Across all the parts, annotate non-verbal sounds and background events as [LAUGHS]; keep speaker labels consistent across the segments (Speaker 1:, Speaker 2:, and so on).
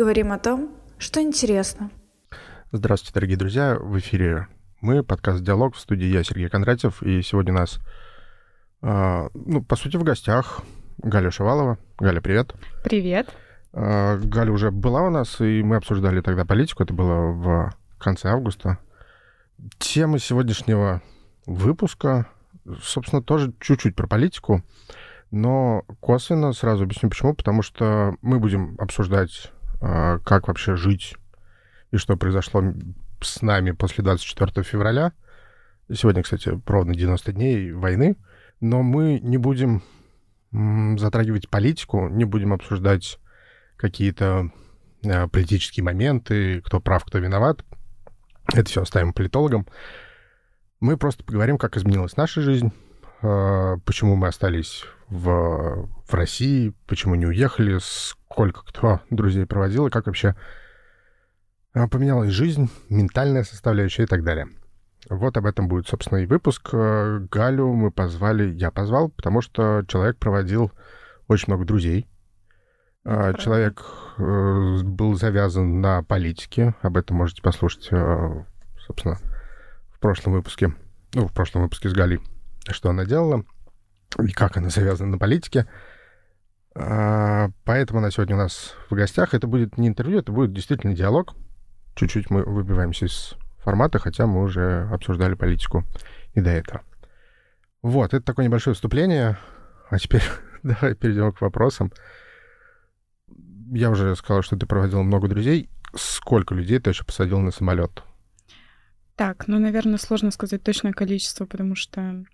Speaker 1: Говорим о том, что интересно.
Speaker 2: Здравствуйте, дорогие друзья. В эфире мы, подкаст «Диалог» в студии я, Сергей Кондратьев. И сегодня у нас, э, ну, по сути, в гостях Галя Шевалова. Галя, привет.
Speaker 3: Привет.
Speaker 2: Э, Галя уже была у нас, и мы обсуждали тогда политику. Это было в конце августа. Тема сегодняшнего выпуска, собственно, тоже чуть-чуть про политику, но косвенно сразу объясню почему. Потому что мы будем обсуждать, как вообще жить и что произошло с нами после 24 февраля. Сегодня, кстати, ровно 90 дней войны. Но мы не будем затрагивать политику, не будем обсуждать какие-то э, политические моменты, кто прав, кто виноват. Это все оставим политологам. Мы просто поговорим, как изменилась наша жизнь, э, почему мы остались в, в России, почему не уехали, сколько кто друзей проводил, и как вообще э, поменялась жизнь, ментальная составляющая и так далее. Вот об этом будет, собственно, и выпуск. Э, Галю мы позвали, я позвал, потому что человек проводил очень много друзей. Это человек правда. был завязан на политике. Об этом можете послушать, собственно, в прошлом выпуске. Ну, в прошлом выпуске с Галей, что она делала и как она завязана на политике. Поэтому она сегодня у нас в гостях. Это будет не интервью, это будет действительно диалог. Чуть-чуть мы выбиваемся из формата, хотя мы уже обсуждали политику и до этого. Вот, это такое небольшое вступление. А теперь [LAUGHS] давай перейдем к вопросам. Я уже сказал, что ты проводил много друзей. Сколько людей ты еще посадил на самолет?
Speaker 3: Так, ну, наверное, сложно сказать точное количество, потому что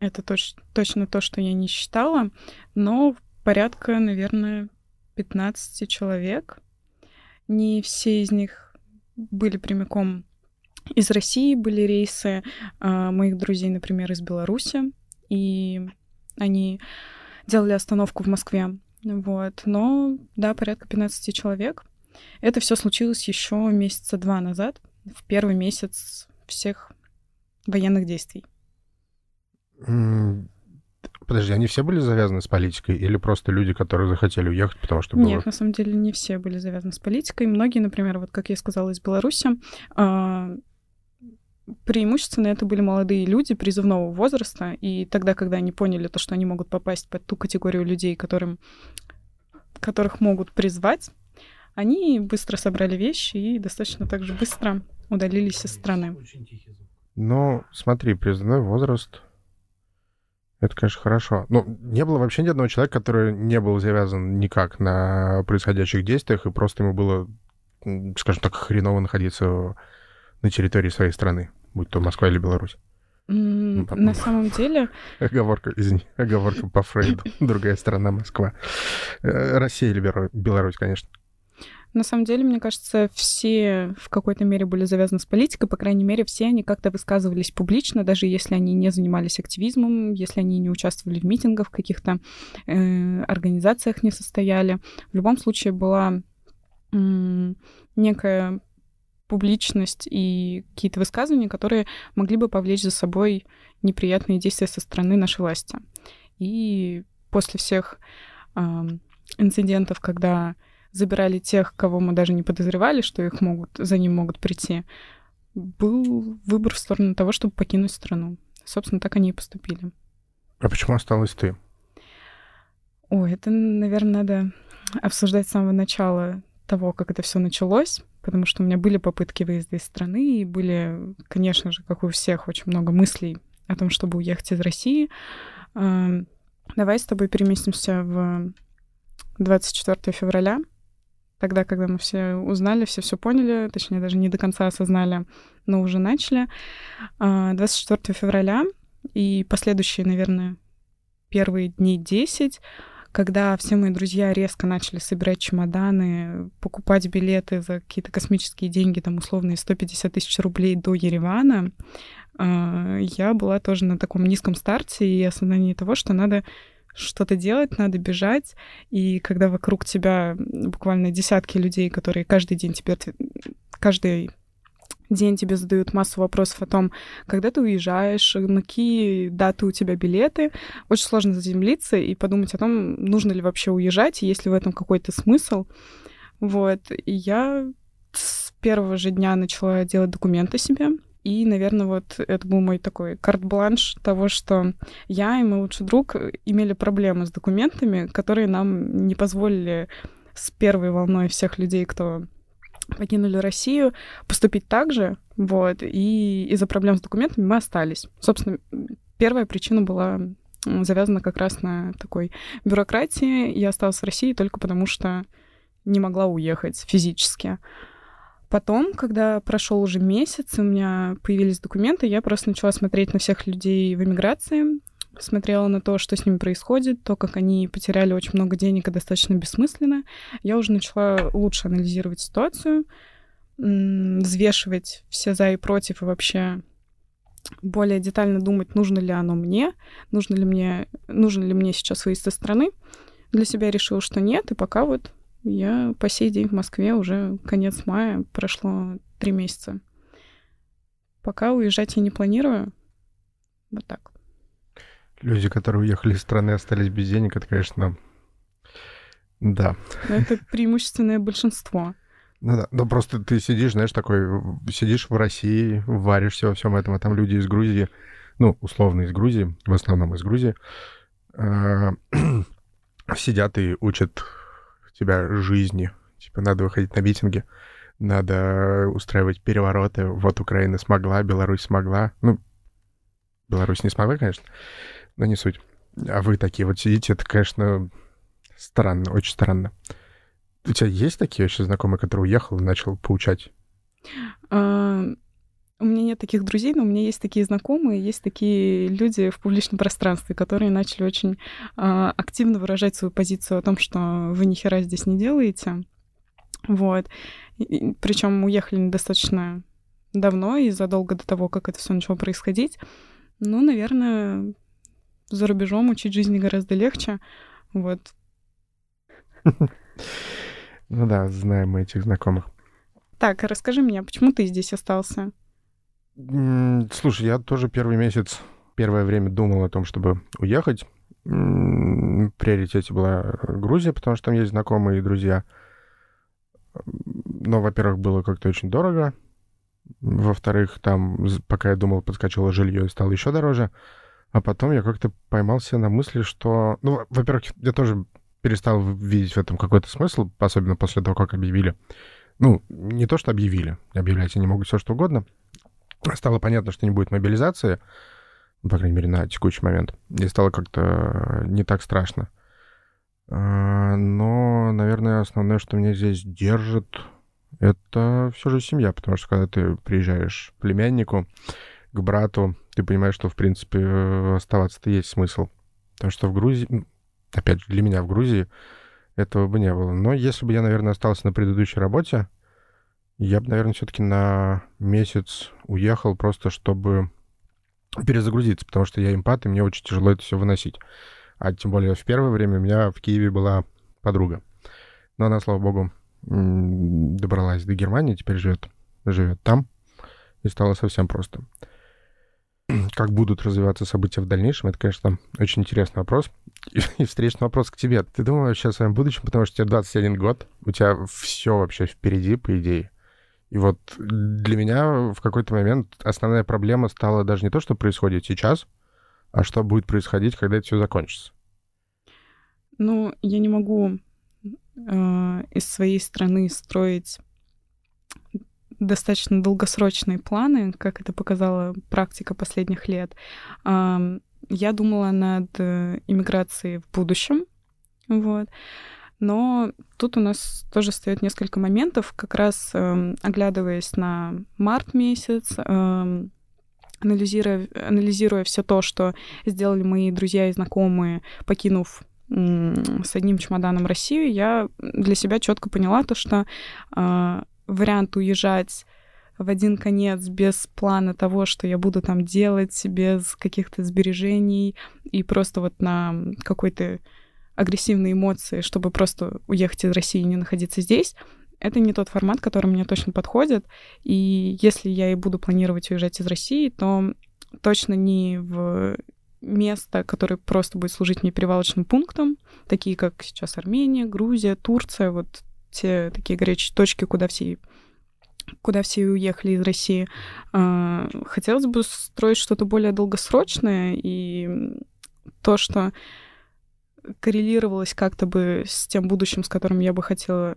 Speaker 3: это точ- точно то, что я не считала, но порядка, наверное, 15 человек. Не все из них были прямиком из России были рейсы э, моих друзей, например, из Беларуси, и они делали остановку в Москве. Вот. Но, да, порядка 15 человек. Это все случилось еще месяца два назад, в первый месяц всех военных действий.
Speaker 2: Подожди, они все были завязаны с политикой или просто люди, которые захотели уехать, потому что было...
Speaker 3: Нет, на самом деле не все были завязаны с политикой. Многие, например, вот как я сказала, из Беларуси, а, преимущественно это были молодые люди призывного возраста, и тогда, когда они поняли то, что они могут попасть под ту категорию людей, которым, которых могут призвать, они быстро собрали вещи и достаточно так же быстро удалились из страны.
Speaker 2: Ну, смотри, призывной возраст это, конечно, хорошо. Ну, не было вообще ни одного человека, который не был завязан никак на происходящих действиях, и просто ему было, скажем так, хреново находиться на территории своей страны, будь то Москва или Беларусь.
Speaker 3: Mm, ну, на самом деле...
Speaker 2: Оговорка, извини, оговорка по Фрейду. [LAUGHS] Другая страна Москва. Э, Россия или Беларусь, конечно.
Speaker 3: На самом деле, мне кажется, все в какой-то мере были завязаны с политикой, по крайней мере, все они как-то высказывались публично, даже если они не занимались активизмом, если они не участвовали в митингах, в каких-то э, организациях не состояли. В любом случае была э, некая публичность и какие-то высказывания, которые могли бы повлечь за собой неприятные действия со стороны нашей власти. И после всех э, инцидентов, когда забирали тех, кого мы даже не подозревали, что их могут, за ним могут прийти, был выбор в сторону того, чтобы покинуть страну. Собственно, так они и поступили.
Speaker 2: А почему осталась ты?
Speaker 3: Ой, это, наверное, надо обсуждать с самого начала того, как это все началось, потому что у меня были попытки выезда из страны, и были, конечно же, как у всех, очень много мыслей о том, чтобы уехать из России. Давай с тобой переместимся в 24 февраля тогда, когда мы все узнали, все все поняли, точнее, даже не до конца осознали, но уже начали. 24 а, февраля и последующие, наверное, первые дни 10, когда все мои друзья резко начали собирать чемоданы, покупать билеты за какие-то космические деньги, там условные 150 тысяч рублей до Еревана, а, я была тоже на таком низком старте и осознании того, что надо что-то делать, надо бежать. И когда вокруг тебя буквально десятки людей, которые каждый день тебе каждый день тебе задают массу вопросов о том, когда ты уезжаешь, на какие даты у тебя билеты. Очень сложно заземлиться и подумать о том, нужно ли вообще уезжать, и есть ли в этом какой-то смысл. Вот. И я с первого же дня начала делать документы себе. И, наверное, вот это был мой такой карт-бланш того, что я и мой лучший друг имели проблемы с документами, которые нам не позволили с первой волной всех людей, кто покинули Россию, поступить так же, вот, и из-за проблем с документами мы остались. Собственно, первая причина была завязана как раз на такой бюрократии. Я осталась в России только потому, что не могла уехать физически. Потом, когда прошел уже месяц, у меня появились документы, я просто начала смотреть на всех людей в эмиграции, смотрела на то, что с ними происходит, то, как они потеряли очень много денег и достаточно бессмысленно. Я уже начала лучше анализировать ситуацию, взвешивать все за и против и вообще более детально думать, нужно ли оно мне, нужно ли мне, нужен ли мне сейчас выезд из страны. Для себя решила, что нет, и пока вот я по сей день в Москве уже конец мая, прошло три месяца. Пока уезжать я не планирую. Вот так.
Speaker 2: Люди, которые уехали из страны, остались без денег, это, конечно, да.
Speaker 3: Но это преимущественное большинство.
Speaker 2: Ну да, ну просто ты сидишь, знаешь, такой, сидишь в России, варишься во всем этом, а там люди из Грузии, ну, условно из Грузии, в основном из Грузии, э, [CLEARS THROAT] сидят и учат тебя жизни. Типа, надо выходить на митинги, надо устраивать перевороты. Вот Украина смогла, Беларусь смогла. Ну, Беларусь не смогла, конечно, но не суть. А вы такие вот сидите, это, конечно, странно, очень странно. У тебя есть такие вообще знакомые, которые уехал и начал поучать?
Speaker 3: А, у меня нет таких друзей, но у меня есть такие знакомые, есть такие люди в публичном пространстве, которые начали очень э, активно выражать свою позицию о том, что вы ни хера здесь не делаете. Вот. Причем уехали достаточно давно и задолго до того, как это все начало происходить. Ну, наверное, за рубежом учить жизни гораздо легче. Вот. [LAUGHS]
Speaker 2: Ну да, знаем мы этих знакомых.
Speaker 3: Так, расскажи мне, а почему ты здесь остался?
Speaker 2: Слушай, я тоже первый месяц, первое время думал о том, чтобы уехать. В приоритете была Грузия, потому что там есть знакомые и друзья. Но, во-первых, было как-то очень дорого. Во-вторых, там, пока я думал, подскочило жилье и стало еще дороже. А потом я как-то поймался на мысли, что... Ну, во-первых, я тоже перестал видеть в этом какой-то смысл, особенно после того, как объявили. Ну, не то, что объявили. Объявлять они могут все, что угодно стало понятно, что не будет мобилизации, ну, по крайней мере, на текущий момент, и стало как-то не так страшно. А, но, наверное, основное, что меня здесь держит, это все же семья, потому что когда ты приезжаешь к племяннику, к брату, ты понимаешь, что, в принципе, оставаться-то есть смысл. Потому что в Грузии, опять же, для меня в Грузии этого бы не было. Но если бы я, наверное, остался на предыдущей работе, я бы, наверное, все-таки на месяц уехал просто, чтобы перезагрузиться, потому что я импат, и мне очень тяжело это все выносить. А тем более в первое время у меня в Киеве была подруга. Но она, слава богу, добралась до Германии, теперь живет, живет там, и стало совсем просто. Как будут развиваться события в дальнейшем, это, конечно, очень интересный вопрос. И, [LAUGHS] и встречный вопрос к тебе. Ты думаешь сейчас о своем будущем, потому что тебе 21 год, у тебя все вообще впереди, по идее. И вот для меня в какой-то момент основная проблема стала даже не то, что происходит сейчас, а что будет происходить, когда это все закончится.
Speaker 3: Ну, я не могу э, из своей страны строить достаточно долгосрочные планы, как это показала практика последних лет. Э, я думала над э, иммиграцией в будущем, вот. Но тут у нас тоже стоит несколько моментов, как раз э, оглядываясь на март месяц, э, анализируя, анализируя все то, что сделали мои друзья и знакомые, покинув с одним чемоданом Россию, я для себя четко поняла то, что э, вариант уезжать в один конец без плана того, что я буду там делать, без каких-то сбережений и просто вот на какой-то агрессивные эмоции, чтобы просто уехать из России и не находиться здесь, это не тот формат, который мне точно подходит. И если я и буду планировать уезжать из России, то точно не в место, которое просто будет служить мне перевалочным пунктом, такие как сейчас Армения, Грузия, Турция, вот те такие горячие точки, куда все куда все уехали из России. А, хотелось бы строить что-то более долгосрочное, и то, что коррелировалось как-то бы с тем будущим, с которым я бы хотела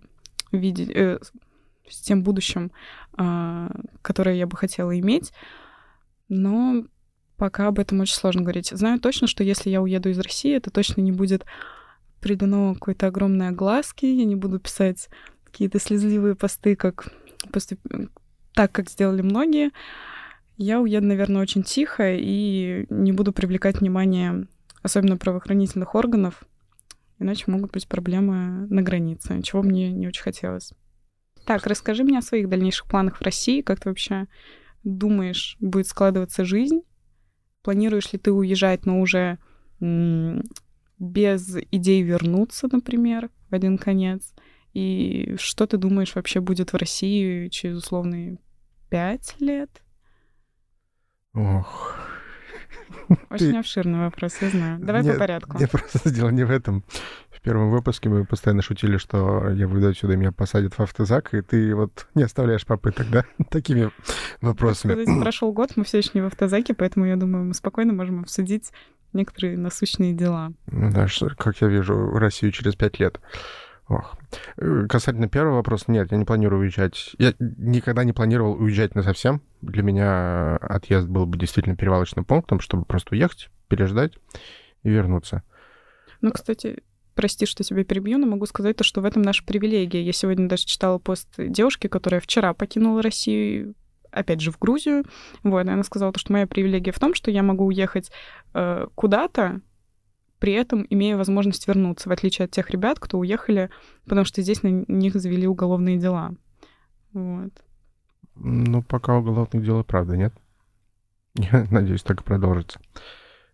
Speaker 3: видеть, э, с тем будущим, э, которое я бы хотела иметь. Но пока об этом очень сложно говорить. Знаю точно, что если я уеду из России, это точно не будет придано какой-то огромной огласки, я не буду писать какие-то слезливые посты, как поступ... так, как сделали многие. Я уеду, наверное, очень тихо и не буду привлекать внимание особенно правоохранительных органов, иначе могут быть проблемы на границе, чего мне не очень хотелось. Так, расскажи мне о своих дальнейших планах в России, как ты вообще думаешь, будет складываться жизнь? Планируешь ли ты уезжать, но уже без идей вернуться, например, в один конец? И что ты думаешь вообще будет в России через условные пять лет?
Speaker 2: Ох, [LAUGHS]
Speaker 3: очень ты... обширный вопрос, я знаю. Давай Нет, по порядку.
Speaker 2: Я просто [LAUGHS] дело не в этом. В первом выпуске мы постоянно шутили, что я выйду отсюда, и меня посадят в автозак, и ты вот не оставляешь попыток, да, [LAUGHS] такими вопросами.
Speaker 3: Сказать, прошел год, мы все еще не в автозаке, поэтому я думаю, мы спокойно можем обсудить некоторые насущные дела.
Speaker 2: Ну да, что, как я вижу Россию через пять лет. Ох. Э, касательно первого вопроса, нет, я не планирую уезжать. Я никогда не планировал уезжать на совсем. Для меня отъезд был бы действительно перевалочным пунктом, чтобы просто уехать, переждать и вернуться.
Speaker 3: Ну, кстати, прости, что тебя перебью, но могу сказать то, что в этом наша привилегия. Я сегодня даже читала пост девушки, которая вчера покинула Россию, опять же, в Грузию. Вот, и она сказала то, что моя привилегия в том, что я могу уехать э, куда-то, при этом имея возможность вернуться, в отличие от тех ребят, кто уехали, потому что здесь на них завели уголовные дела. Вот.
Speaker 2: Ну, пока уголовных дел, правда, нет. [LAUGHS] Я надеюсь, так и продолжится.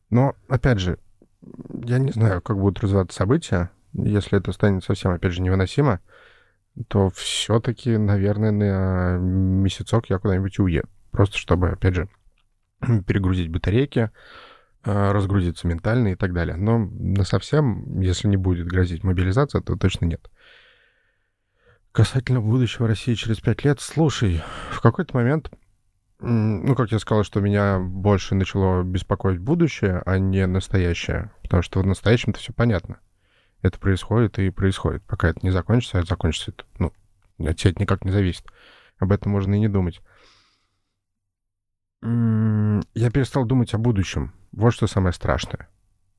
Speaker 2: Но, опять же, я не знаю, как будут развиваться события. Если это станет совсем, опять же, невыносимо, то все-таки, наверное, на месяцок я куда-нибудь уеду. Просто чтобы, опять же, [CLEARS THROAT] перегрузить батарейки, разгрузиться ментально и так далее. Но на совсем, если не будет грозить мобилизация, то точно нет. Касательно будущего России через пять лет, слушай, в какой-то момент, ну, как я сказал, что меня больше начало беспокоить будущее, а не настоящее, потому что в настоящем-то все понятно. Это происходит и происходит. Пока это не закончится, а это закончится, это, ну, от тебя это никак не зависит. Об этом можно и не думать. Я перестал думать о будущем вот что самое страшное.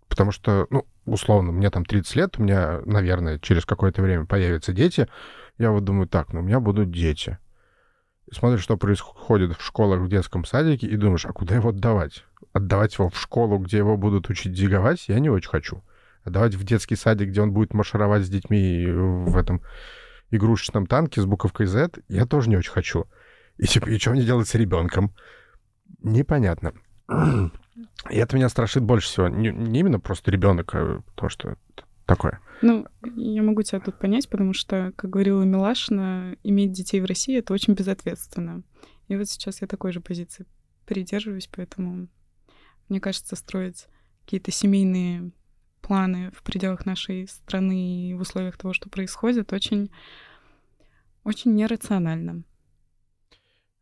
Speaker 2: Потому что, ну, условно, мне там 30 лет, у меня, наверное, через какое-то время появятся дети. Я вот думаю, так, ну, у меня будут дети. И смотришь, что происходит в школах, в детском садике, и думаешь, а куда его отдавать? Отдавать его в школу, где его будут учить диговать, я не очень хочу. Отдавать в детский садик, где он будет маршировать с детьми в этом игрушечном танке с буковкой Z, я тоже не очень хочу. И, типа, и что мне делать с ребенком? Непонятно. И это меня страшит больше всего. Не, не именно просто ребенок, а то, что такое.
Speaker 3: Ну, я могу тебя тут понять, потому что, как говорила Милашина, иметь детей в России — это очень безответственно. И вот сейчас я такой же позиции придерживаюсь, поэтому мне кажется, строить какие-то семейные планы в пределах нашей страны и в условиях того, что происходит, очень, очень нерационально.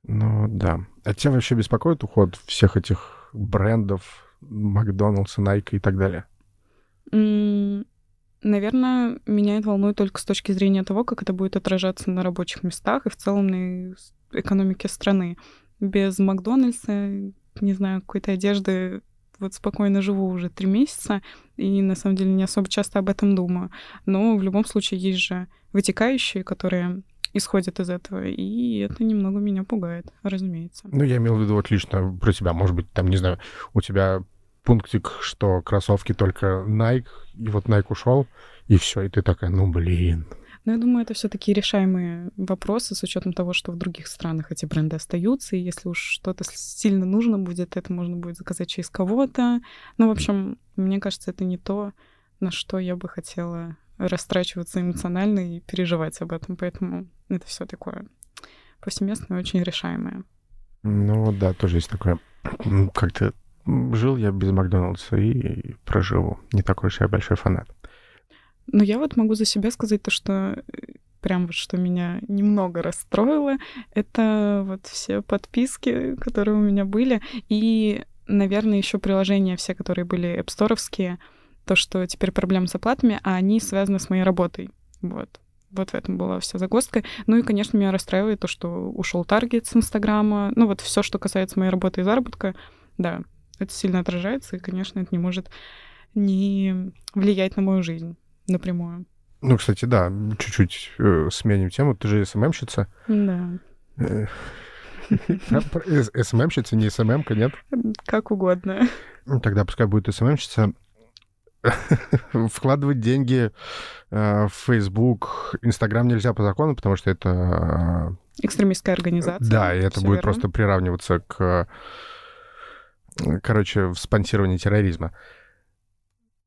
Speaker 2: Ну да. А тебя вообще беспокоит уход всех этих брендов, Макдоналдса, Nike и так далее?
Speaker 3: Наверное, меня это волнует только с точки зрения того, как это будет отражаться на рабочих местах и в целом на экономике страны. Без Макдональдса, не знаю, какой-то одежды вот спокойно живу уже три месяца, и на самом деле не особо часто об этом думаю. Но в любом случае есть же вытекающие, которые исходит из этого, и это немного меня пугает, разумеется.
Speaker 2: Ну, я имел в виду вот лично про себя. Может быть, там, не знаю, у тебя пунктик, что кроссовки только Nike, и вот Nike ушел, и все, и ты такая, ну, блин.
Speaker 3: Ну, я думаю, это все таки решаемые вопросы с учетом того, что в других странах эти бренды остаются, и если уж что-то сильно нужно будет, это можно будет заказать через кого-то. Ну, в общем, мне кажется, это не то, на что я бы хотела растрачиваться эмоционально и переживать об этом. Поэтому это все такое повсеместное, очень решаемое.
Speaker 2: Ну да, тоже есть такое. Как-то жил я без Макдональдса и проживу. Не такой уж я большой фанат.
Speaker 3: Но я вот могу за себя сказать то, что прям вот что меня немного расстроило, это вот все подписки, которые у меня были, и, наверное, еще приложения все, которые были Store, то, что теперь проблемы с оплатами, а они связаны с моей работой. Вот. Вот в этом была вся загвоздка. Ну и, конечно, меня расстраивает то, что ушел таргет с Инстаграма. Ну вот все, что касается моей работы и заработка, да, это сильно отражается, и, конечно, это не может не влиять на мою жизнь напрямую.
Speaker 2: Ну, кстати, да, чуть-чуть э, сменим тему. Ты же СММщица.
Speaker 3: Да.
Speaker 2: Э, [LAUGHS] СММщица, не СММка, нет?
Speaker 3: Как угодно.
Speaker 2: Ну, тогда пускай будет СММщица. [LAUGHS] Вкладывать деньги э, в Facebook, Instagram нельзя по закону, потому что это...
Speaker 3: Экстремистская организация.
Speaker 2: Да, и это будет верно. просто приравниваться к, короче, в спонсировании терроризма.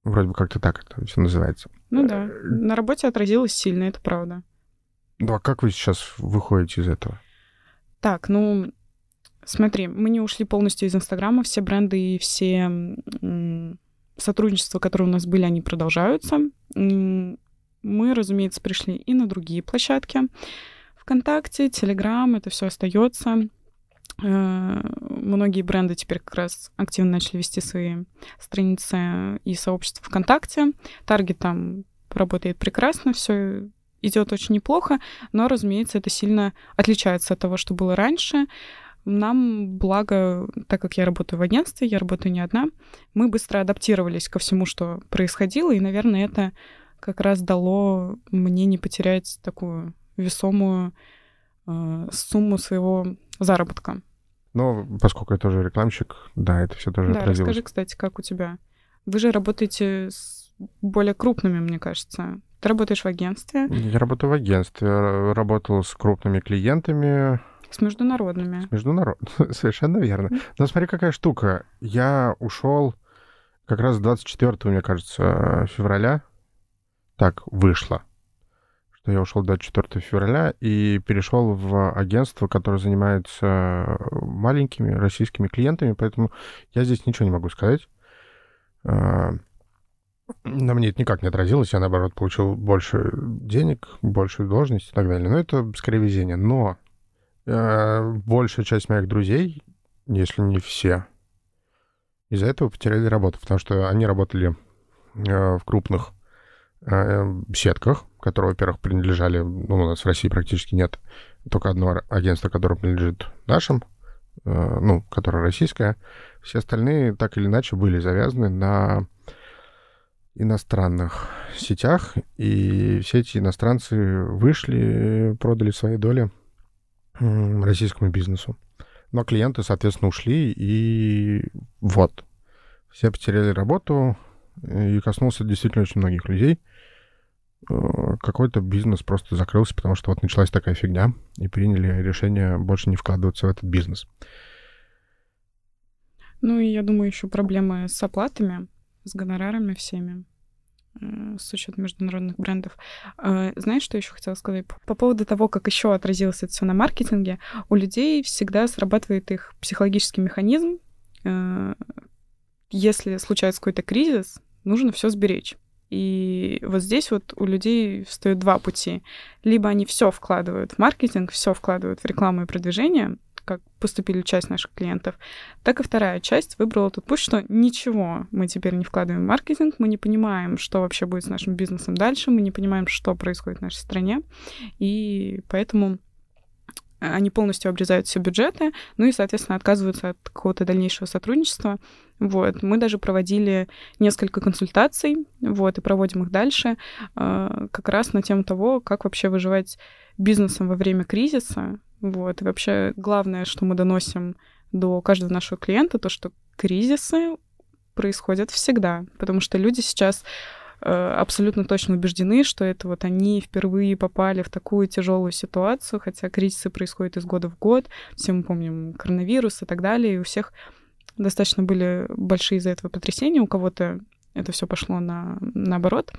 Speaker 2: Вроде бы как-то так это все называется.
Speaker 3: Ну да. На работе отразилось сильно, это правда.
Speaker 2: Ну а как вы сейчас выходите из этого?
Speaker 3: Так, ну, смотри, мы не ушли полностью из Инстаграма, все бренды и все сотрудничества, которые у нас были, они продолжаются. Мы, разумеется, пришли и на другие площадки. ВКонтакте, Телеграм, это все остается. Э, многие бренды теперь как раз активно начали вести свои страницы и сообщества ВКонтакте. Таргет там работает прекрасно, все идет очень неплохо, но, разумеется, это сильно отличается от того, что было раньше. Нам, благо, так как я работаю в агентстве, я работаю не одна, мы быстро адаптировались ко всему, что происходило, и, наверное, это как раз дало мне не потерять такую весомую э, сумму своего заработка.
Speaker 2: Но поскольку я тоже рекламщик, да, это все тоже
Speaker 3: да,
Speaker 2: отразилось.
Speaker 3: расскажи, кстати, как у тебя? Вы же работаете с более крупными, мне кажется. Ты работаешь в агентстве?
Speaker 2: Я работаю в агентстве, работал с крупными клиентами.
Speaker 3: С международными.
Speaker 2: С международными, [LAUGHS] совершенно верно. Но смотри, какая штука. Я ушел как раз 24, мне кажется, февраля. Так вышло, что я ушел 24 февраля и перешел в агентство, которое занимается маленькими российскими клиентами, поэтому я здесь ничего не могу сказать. А, на мне это никак не отразилось, я, наоборот, получил больше денег, большую должность и так далее. Но это скорее везение. Но большая часть моих друзей, если не все, из-за этого потеряли работу, потому что они работали э, в крупных э, сетках, которые, во-первых, принадлежали, ну, у нас в России практически нет только одно агентство, которое принадлежит нашим, э, ну, которое российское. Все остальные так или иначе были завязаны на иностранных сетях, и все эти иностранцы вышли, продали свои доли российскому бизнесу. Но клиенты, соответственно, ушли, и вот. Все потеряли работу, и коснулся действительно очень многих людей. Э, какой-то бизнес просто закрылся, потому что вот началась такая фигня, и приняли решение больше не вкладываться в этот бизнес.
Speaker 3: Ну и я думаю, еще проблемы с оплатами с гонорарами всеми с учетом международных брендов. Э, знаешь, что еще хотела сказать? По поводу того, как еще отразилось это все на маркетинге, у людей всегда срабатывает их психологический механизм. Э, если случается какой-то кризис, нужно все сберечь. И вот здесь вот у людей встают два пути. Либо они все вкладывают в маркетинг, все вкладывают в рекламу и продвижение, как поступили часть наших клиентов, так и вторая часть выбрала тот путь, что ничего мы теперь не вкладываем в маркетинг, мы не понимаем, что вообще будет с нашим бизнесом дальше, мы не понимаем, что происходит в нашей стране, и поэтому они полностью обрезают все бюджеты, ну и, соответственно, отказываются от какого-то дальнейшего сотрудничества. Вот. Мы даже проводили несколько консультаций, вот, и проводим их дальше, э, как раз на тему того, как вообще выживать бизнесом во время кризиса, вот. И вообще главное, что мы доносим до каждого нашего клиента, то, что кризисы происходят всегда, потому что люди сейчас э, абсолютно точно убеждены, что это вот они впервые попали в такую тяжелую ситуацию, хотя кризисы происходят из года в год, все мы помним коронавирус и так далее, и у всех достаточно были большие из-за этого потрясения, у кого-то это все пошло на, наоборот.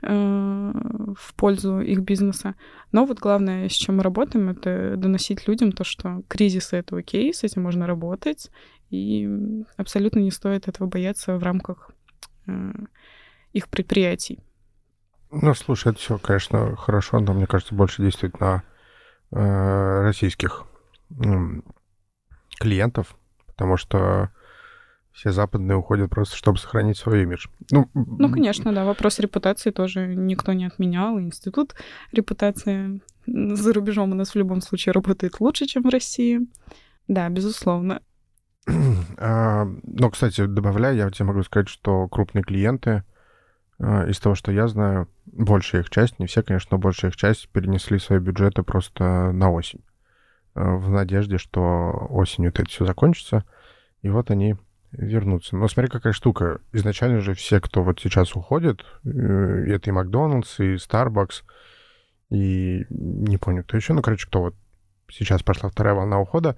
Speaker 3: Э, в пользу их бизнеса. Но вот главное, с чем мы работаем, это доносить людям то, что кризисы — это окей, с этим можно работать, и абсолютно не стоит этого бояться в рамках э, их предприятий.
Speaker 2: Ну, слушай, это все, конечно, хорошо, но мне кажется, больше действует на э, российских клиентов, потому что все западные уходят просто, чтобы сохранить свой имидж.
Speaker 3: Ну, ну, конечно, да. Вопрос репутации тоже никто не отменял. Институт репутации за рубежом у нас в любом случае работает лучше, чем в России. Да, безусловно. [CLEARS THROAT]
Speaker 2: А, но, кстати, добавляя, я тебе могу сказать, что крупные клиенты, а, из того, что я знаю, большая их часть, не все, конечно, но большая их часть перенесли свои бюджеты просто на осень. А, в надежде, что осенью это все закончится. И вот они вернуться. Но смотри, какая штука. Изначально же все, кто вот сейчас уходит, э, это и Макдональдс, и Starbucks, и не помню, кто еще, ну, короче, кто вот сейчас пошла вторая волна ухода,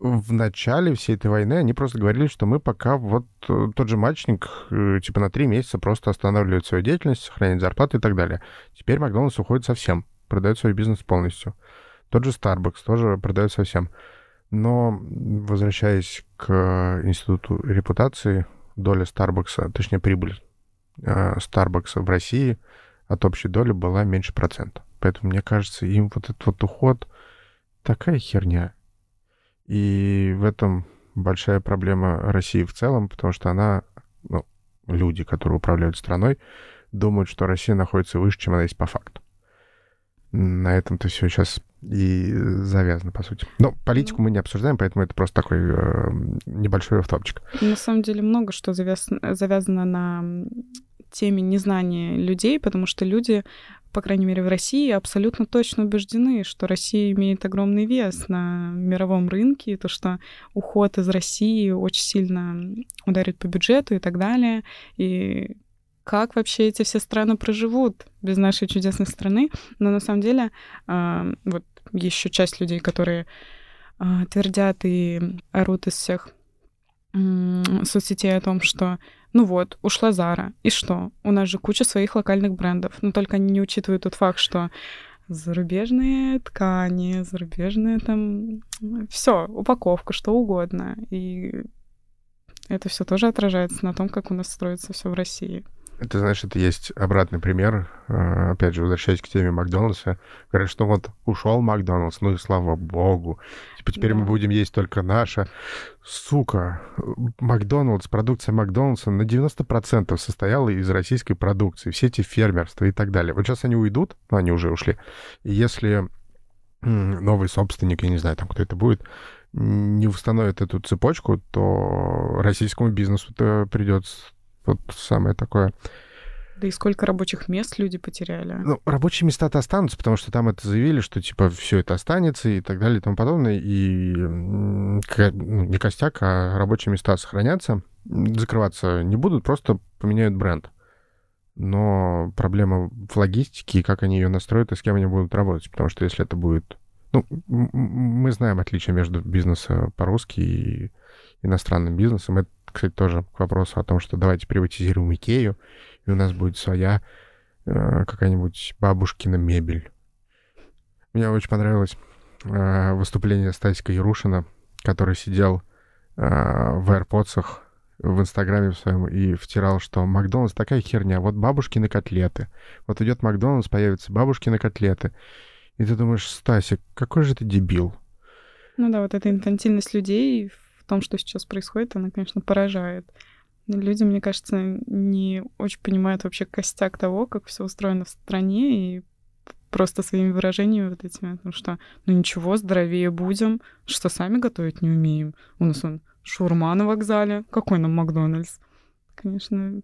Speaker 2: в начале всей этой войны они просто говорили, что мы пока вот э, тот же матчник, э, типа на три месяца просто останавливает свою деятельность, сохраняет зарплату и так далее. Теперь Макдональдс уходит совсем, продает свой бизнес полностью. Тот же Starbucks тоже продает совсем. Но, возвращаясь к институту репутации, доля Starbucks, точнее прибыль э, Starbucks в России от общей доли была меньше процента. Поэтому, мне кажется, им вот этот вот уход такая херня. И в этом большая проблема России в целом, потому что она, ну, люди, которые управляют страной, думают, что Россия находится выше, чем она есть по факту. На этом-то все сейчас и завязано, по сути. Но политику мы не обсуждаем, поэтому это просто такой э, небольшой автопчик.
Speaker 3: На самом деле много что завязано, завязано на теме незнания людей, потому что люди, по крайней мере в России, абсолютно точно убеждены, что Россия имеет огромный вес на мировом рынке, и то, что уход из России очень сильно ударит по бюджету и так далее. И как вообще эти все страны проживут без нашей чудесной страны. Но на самом деле вот еще часть людей, которые э, твердят и орут из всех соцсетей о том, что ну вот, ушла Зара, и что? У нас же куча своих локальных брендов, но только они не учитывают тот факт, что зарубежные ткани, зарубежные там все, упаковка, что угодно. И это все тоже отражается на том, как у нас строится все в России.
Speaker 2: Это, знаешь, это есть обратный пример. А, опять же, возвращаясь к теме Макдональдса. Говорят, что вот ушел Макдональдс, ну и слава богу. Типа теперь да. мы будем есть только наше. Сука, Макдональдс, продукция Макдональдса на 90% состояла из российской продукции. Все эти фермерства и так далее. Вот сейчас они уйдут, ну, они уже ушли. И если новый собственник, я не знаю, там кто это будет, не установит эту цепочку, то российскому бизнесу придется вот самое такое.
Speaker 3: Да и сколько рабочих мест люди потеряли?
Speaker 2: Ну, рабочие места-то останутся, потому что там это заявили, что, типа, все это останется и так далее и тому подобное. И ну, не костяк, а рабочие места сохранятся. Закрываться не будут, просто поменяют бренд. Но проблема в логистике и как они ее настроят и с кем они будут работать. Потому что если это будет... Ну, мы знаем отличие между бизнесом по-русски и иностранным бизнесом. Это кстати, тоже к вопросу о том, что давайте приватизируем Икею, и у нас будет своя э, какая-нибудь бабушкина мебель. Мне очень понравилось э, выступление Стасика Ярушина, который сидел э, в AirPods в Инстаграме в своем и втирал, что Макдональдс такая херня, вот бабушкины котлеты. Вот идет Макдональдс, появятся бабушкины котлеты. И ты думаешь, Стасик, какой же ты дебил.
Speaker 3: Ну да, вот эта инфантильность людей том, что сейчас происходит, она, конечно, поражает. Люди, мне кажется, не очень понимают вообще костяк того, как все устроено в стране, и просто своими выражениями вот этими, потому что, ну ничего, здоровее будем, что сами готовить не умеем. У нас он шурма на вокзале, какой нам Макдональдс? Конечно,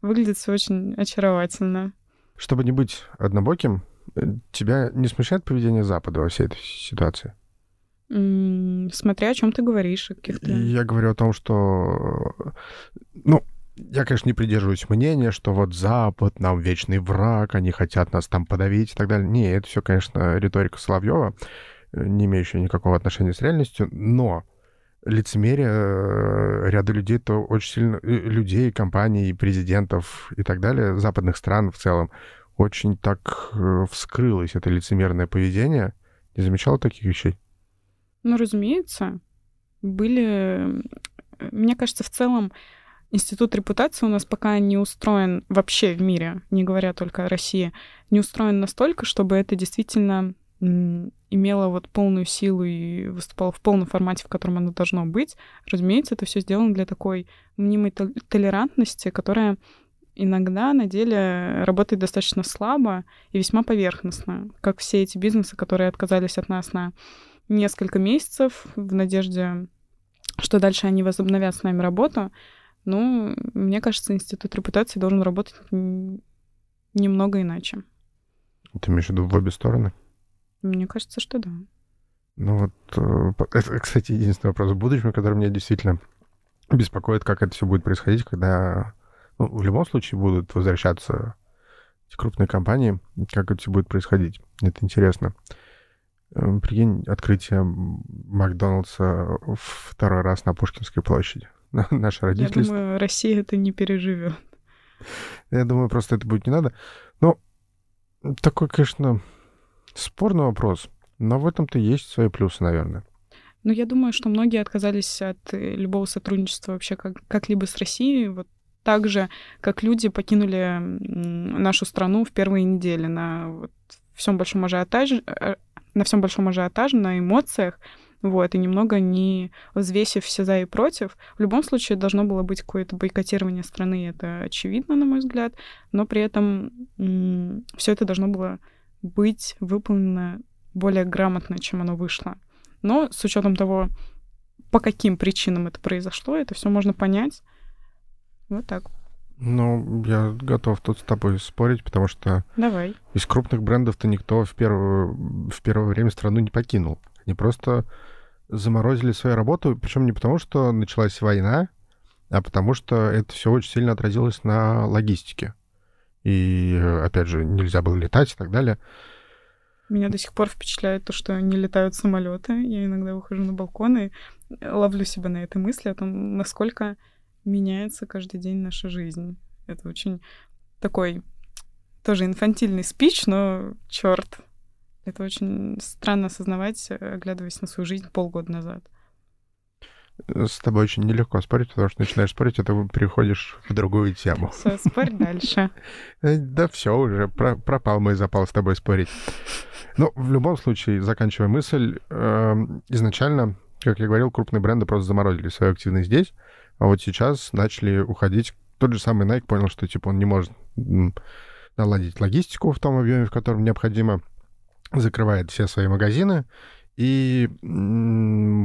Speaker 3: выглядит все очень очаровательно.
Speaker 2: Чтобы не быть однобоким, э, тебя не смущает поведение Запада во всей этой ситуации?
Speaker 3: Смотря о чем ты говоришь, о каких-то...
Speaker 2: Я говорю о том, что... Ну, я, конечно, не придерживаюсь мнения, что вот Запад нам вечный враг, они хотят нас там подавить и так далее. Не, это все, конечно, риторика Соловьева, не имеющая никакого отношения с реальностью, но лицемерие э, ряда людей, то очень сильно... Э, людей, компаний, президентов и так далее, западных стран в целом, очень так э, вскрылось это лицемерное поведение. Не замечал таких вещей?
Speaker 3: Ну, разумеется, были... Мне кажется, в целом институт репутации у нас пока не устроен вообще в мире, не говоря только о России, не устроен настолько, чтобы это действительно имело вот полную силу и выступало в полном формате, в котором оно должно быть. Разумеется, это все сделано для такой мнимой толерантности, которая иногда на деле работает достаточно слабо и весьма поверхностно, как все эти бизнесы, которые отказались от нас на несколько месяцев в надежде, что дальше они возобновят с нами работу. Ну, мне кажется, институт репутации должен работать немного иначе.
Speaker 2: Ты имеешь в виду в обе стороны?
Speaker 3: Мне кажется, что да.
Speaker 2: Ну вот, э, это, кстати, единственный вопрос в будущем, который меня действительно беспокоит, как это все будет происходить, когда ну, в любом случае будут возвращаться эти крупные компании, как это все будет происходить. Это интересно. Э, прикинь, открытие Макдоналдса второй раз на Пушкинской площади. [LAUGHS] Наши родители...
Speaker 3: Я думаю, Россия это не переживет.
Speaker 2: Я думаю, просто это будет не надо. Но такой, конечно, спорный вопрос. Но в этом-то есть свои плюсы, наверное.
Speaker 3: Ну, я думаю, что многие отказались от э, любого сотрудничества вообще как- как-либо с Россией, вот так же, как люди покинули нашу страну в первые недели на вот всем большом ажиотаже, э, на всем большом ажиотаже, на эмоциях, вот, и немного не взвесив все за и против. В любом случае должно было быть какое-то бойкотирование страны, это очевидно, на мой взгляд, но при этом все это должно было быть выполнено более грамотно, чем оно вышло. Но с учетом того, по каким причинам это произошло, это все можно понять. Вот так.
Speaker 2: Ну, я готов тут с тобой спорить, потому что
Speaker 3: Давай.
Speaker 2: из крупных брендов-то никто в первое, в первое время страну не покинул. Они просто заморозили свою работу, причем не потому, что началась война, а потому что это все очень сильно отразилось на логистике. И, опять же, нельзя было летать и так далее.
Speaker 3: Меня до сих пор впечатляет то, что не летают самолеты. Я иногда выхожу на балкон и ловлю себя на этой мысли о том, насколько меняется каждый день наша жизнь. Это очень такой тоже инфантильный спич, но черт, это очень странно осознавать, оглядываясь на свою жизнь полгода назад.
Speaker 2: С тобой очень нелегко спорить, потому что начинаешь спорить, а ты переходишь в другую тему.
Speaker 3: Все, спорь дальше. [LAUGHS]
Speaker 2: Э, да все, уже пропал мой запал с тобой спорить. Но в любом случае, заканчивая мысль, эм, изначально, как я говорил, крупные бренды просто заморозили свою активность здесь, а вот сейчас начали уходить. Тот же самый Nike понял, что типа он не может наладить логистику в том объеме, в котором необходимо, закрывает все свои магазины и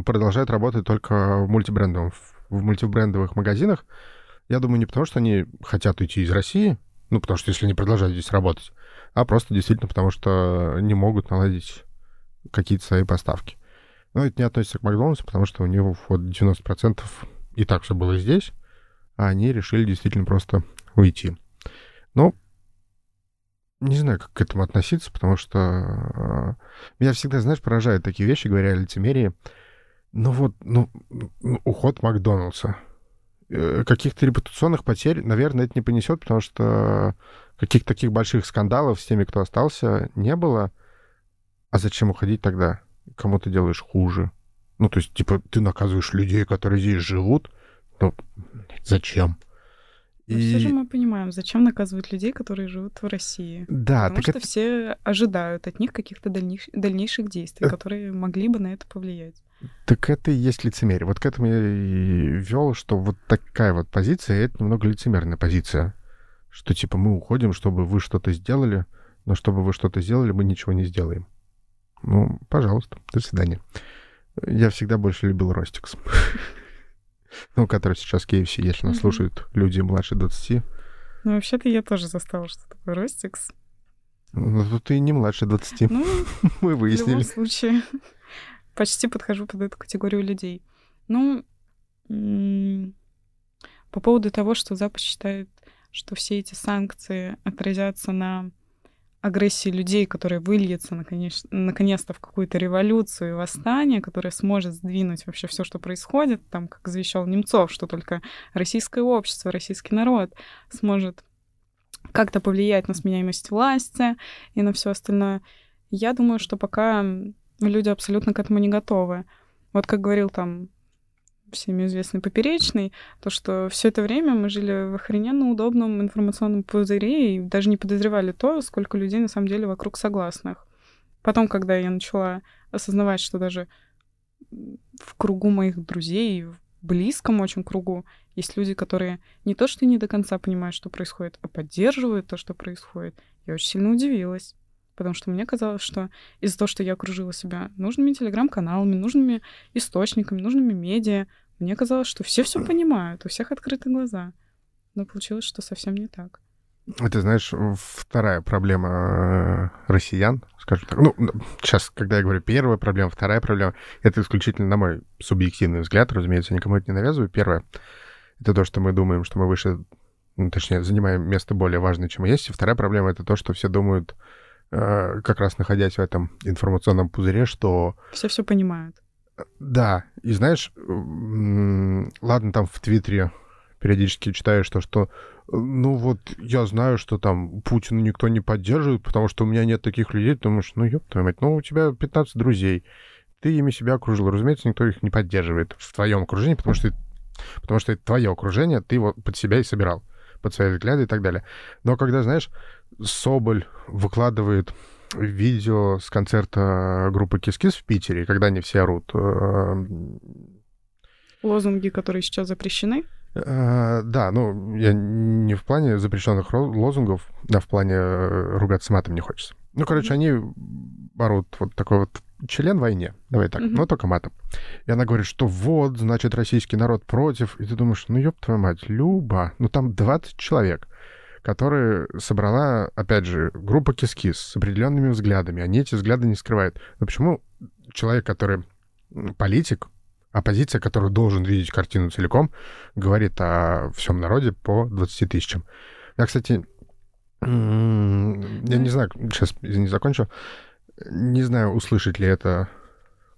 Speaker 2: продолжает работать только в мультибрендовых, в мультибрендовых магазинах. Я думаю, не потому, что они хотят уйти из России, ну, потому что если они продолжают здесь работать, а просто действительно потому, что не могут наладить какие-то свои поставки. Но это не относится к Макдональдсу, потому что у него вот 90% и так все было здесь, а они решили действительно просто уйти. Ну, не знаю, как к этому относиться, потому что э, меня всегда, знаешь, поражают такие вещи, говоря о лицемерии. Ну вот, ну, уход Макдоналдса. Э, каких-то репутационных потерь, наверное, это не понесет, потому что каких-то таких больших скандалов с теми, кто остался, не было. А зачем уходить тогда? Кому ты делаешь хуже? Ну, то есть, типа, ты наказываешь людей, которые здесь живут. Ну, зачем?
Speaker 3: И... Все же мы понимаем, зачем наказывать людей, которые живут в России.
Speaker 2: Да,
Speaker 3: Потому что это... все ожидают от них каких-то дальнейш... дальнейших действий, э... которые могли бы на это повлиять.
Speaker 2: Так это и есть лицемерие. Вот к этому я и вел, что вот такая вот позиция, это немного лицемерная позиция. Что типа мы уходим, чтобы вы что-то сделали, но чтобы вы что-то сделали, мы ничего не сделаем. Ну, пожалуйста, до свидания. Я всегда больше любил Ростикс. [LAUGHS] Ну, который сейчас KFC, если нас слушают люди младше 20.
Speaker 3: Ну, вообще-то я тоже застала, что такое Ростикс.
Speaker 2: Ну, ты не младше 20. Ну, [LAUGHS] мы выяснили. В
Speaker 3: любом случае, почти подхожу под эту категорию людей. Ну, по поводу того, что Запад считает, что все эти санкции отразятся на агрессии людей, которая выльется наконец- наконец-то в какую-то революцию и восстание, которое сможет сдвинуть вообще все, что происходит, там, как завещал Немцов, что только российское общество, российский народ сможет как-то повлиять на сменяемость власти и на все остальное. Я думаю, что пока люди абсолютно к этому не готовы. Вот как говорил там всеми известный поперечный, то, что все это время мы жили в охрененно удобном информационном пузыре и даже не подозревали то, сколько людей на самом деле вокруг согласных. Потом, когда я начала осознавать, что даже в кругу моих друзей, в близком очень кругу, есть люди, которые не то что не до конца понимают, что происходит, а поддерживают то, что происходит. Я очень сильно удивилась. Потому что мне казалось, что из-за того, что я окружила себя нужными телеграм-каналами, нужными источниками, нужными медиа, мне казалось, что все все понимают, у всех открыты глаза. Но получилось, что совсем не так.
Speaker 2: Это, знаешь, вторая проблема э, россиян, скажем так. Ну, сейчас, когда я говорю первая проблема, вторая проблема, это исключительно на мой субъективный взгляд, разумеется, никому это не навязываю. Первое — это то, что мы думаем, что мы выше, ну, точнее, занимаем место более важное, чем мы есть. И вторая проблема — это то, что все думают, как раз находясь в этом информационном пузыре, что...
Speaker 3: Все все понимают.
Speaker 2: Да, и знаешь, ладно, там в Твиттере периодически читаешь то, что ну вот я знаю, что там Путина никто не поддерживает, потому что у меня нет таких людей, ты думаешь, ну ёб твою мать, ну у тебя 15 друзей, ты ими себя окружил, разумеется, никто их не поддерживает в твоем окружении, потому что, потому что это твое окружение, ты его под себя и собирал, под свои взгляды и так далее. Но когда, знаешь, Соболь выкладывает видео с концерта группы Кискис в Питере, когда они все орут. Э,
Speaker 3: Лозунги, которые сейчас запрещены?
Speaker 2: Э, да, ну, я не в плане запрещенных лозунгов, а в плане э, ругаться матом не хочется. Ну, короче, они орут вот такой вот член войне, давай так, mm-hmm. но только матом. И она говорит, что вот, значит, российский народ против. И ты думаешь, ну, ёб твою мать, Люба, ну, там 20 человек которые собрала, опять же, группа Кискис с определенными взглядами. Они эти взгляды не скрывают. Но почему человек, который политик, оппозиция, который должен видеть картину целиком, говорит о всем народе по 20 тысячам? Я, кстати, я не знаю, сейчас, извини, закончу. Не знаю, услышит ли это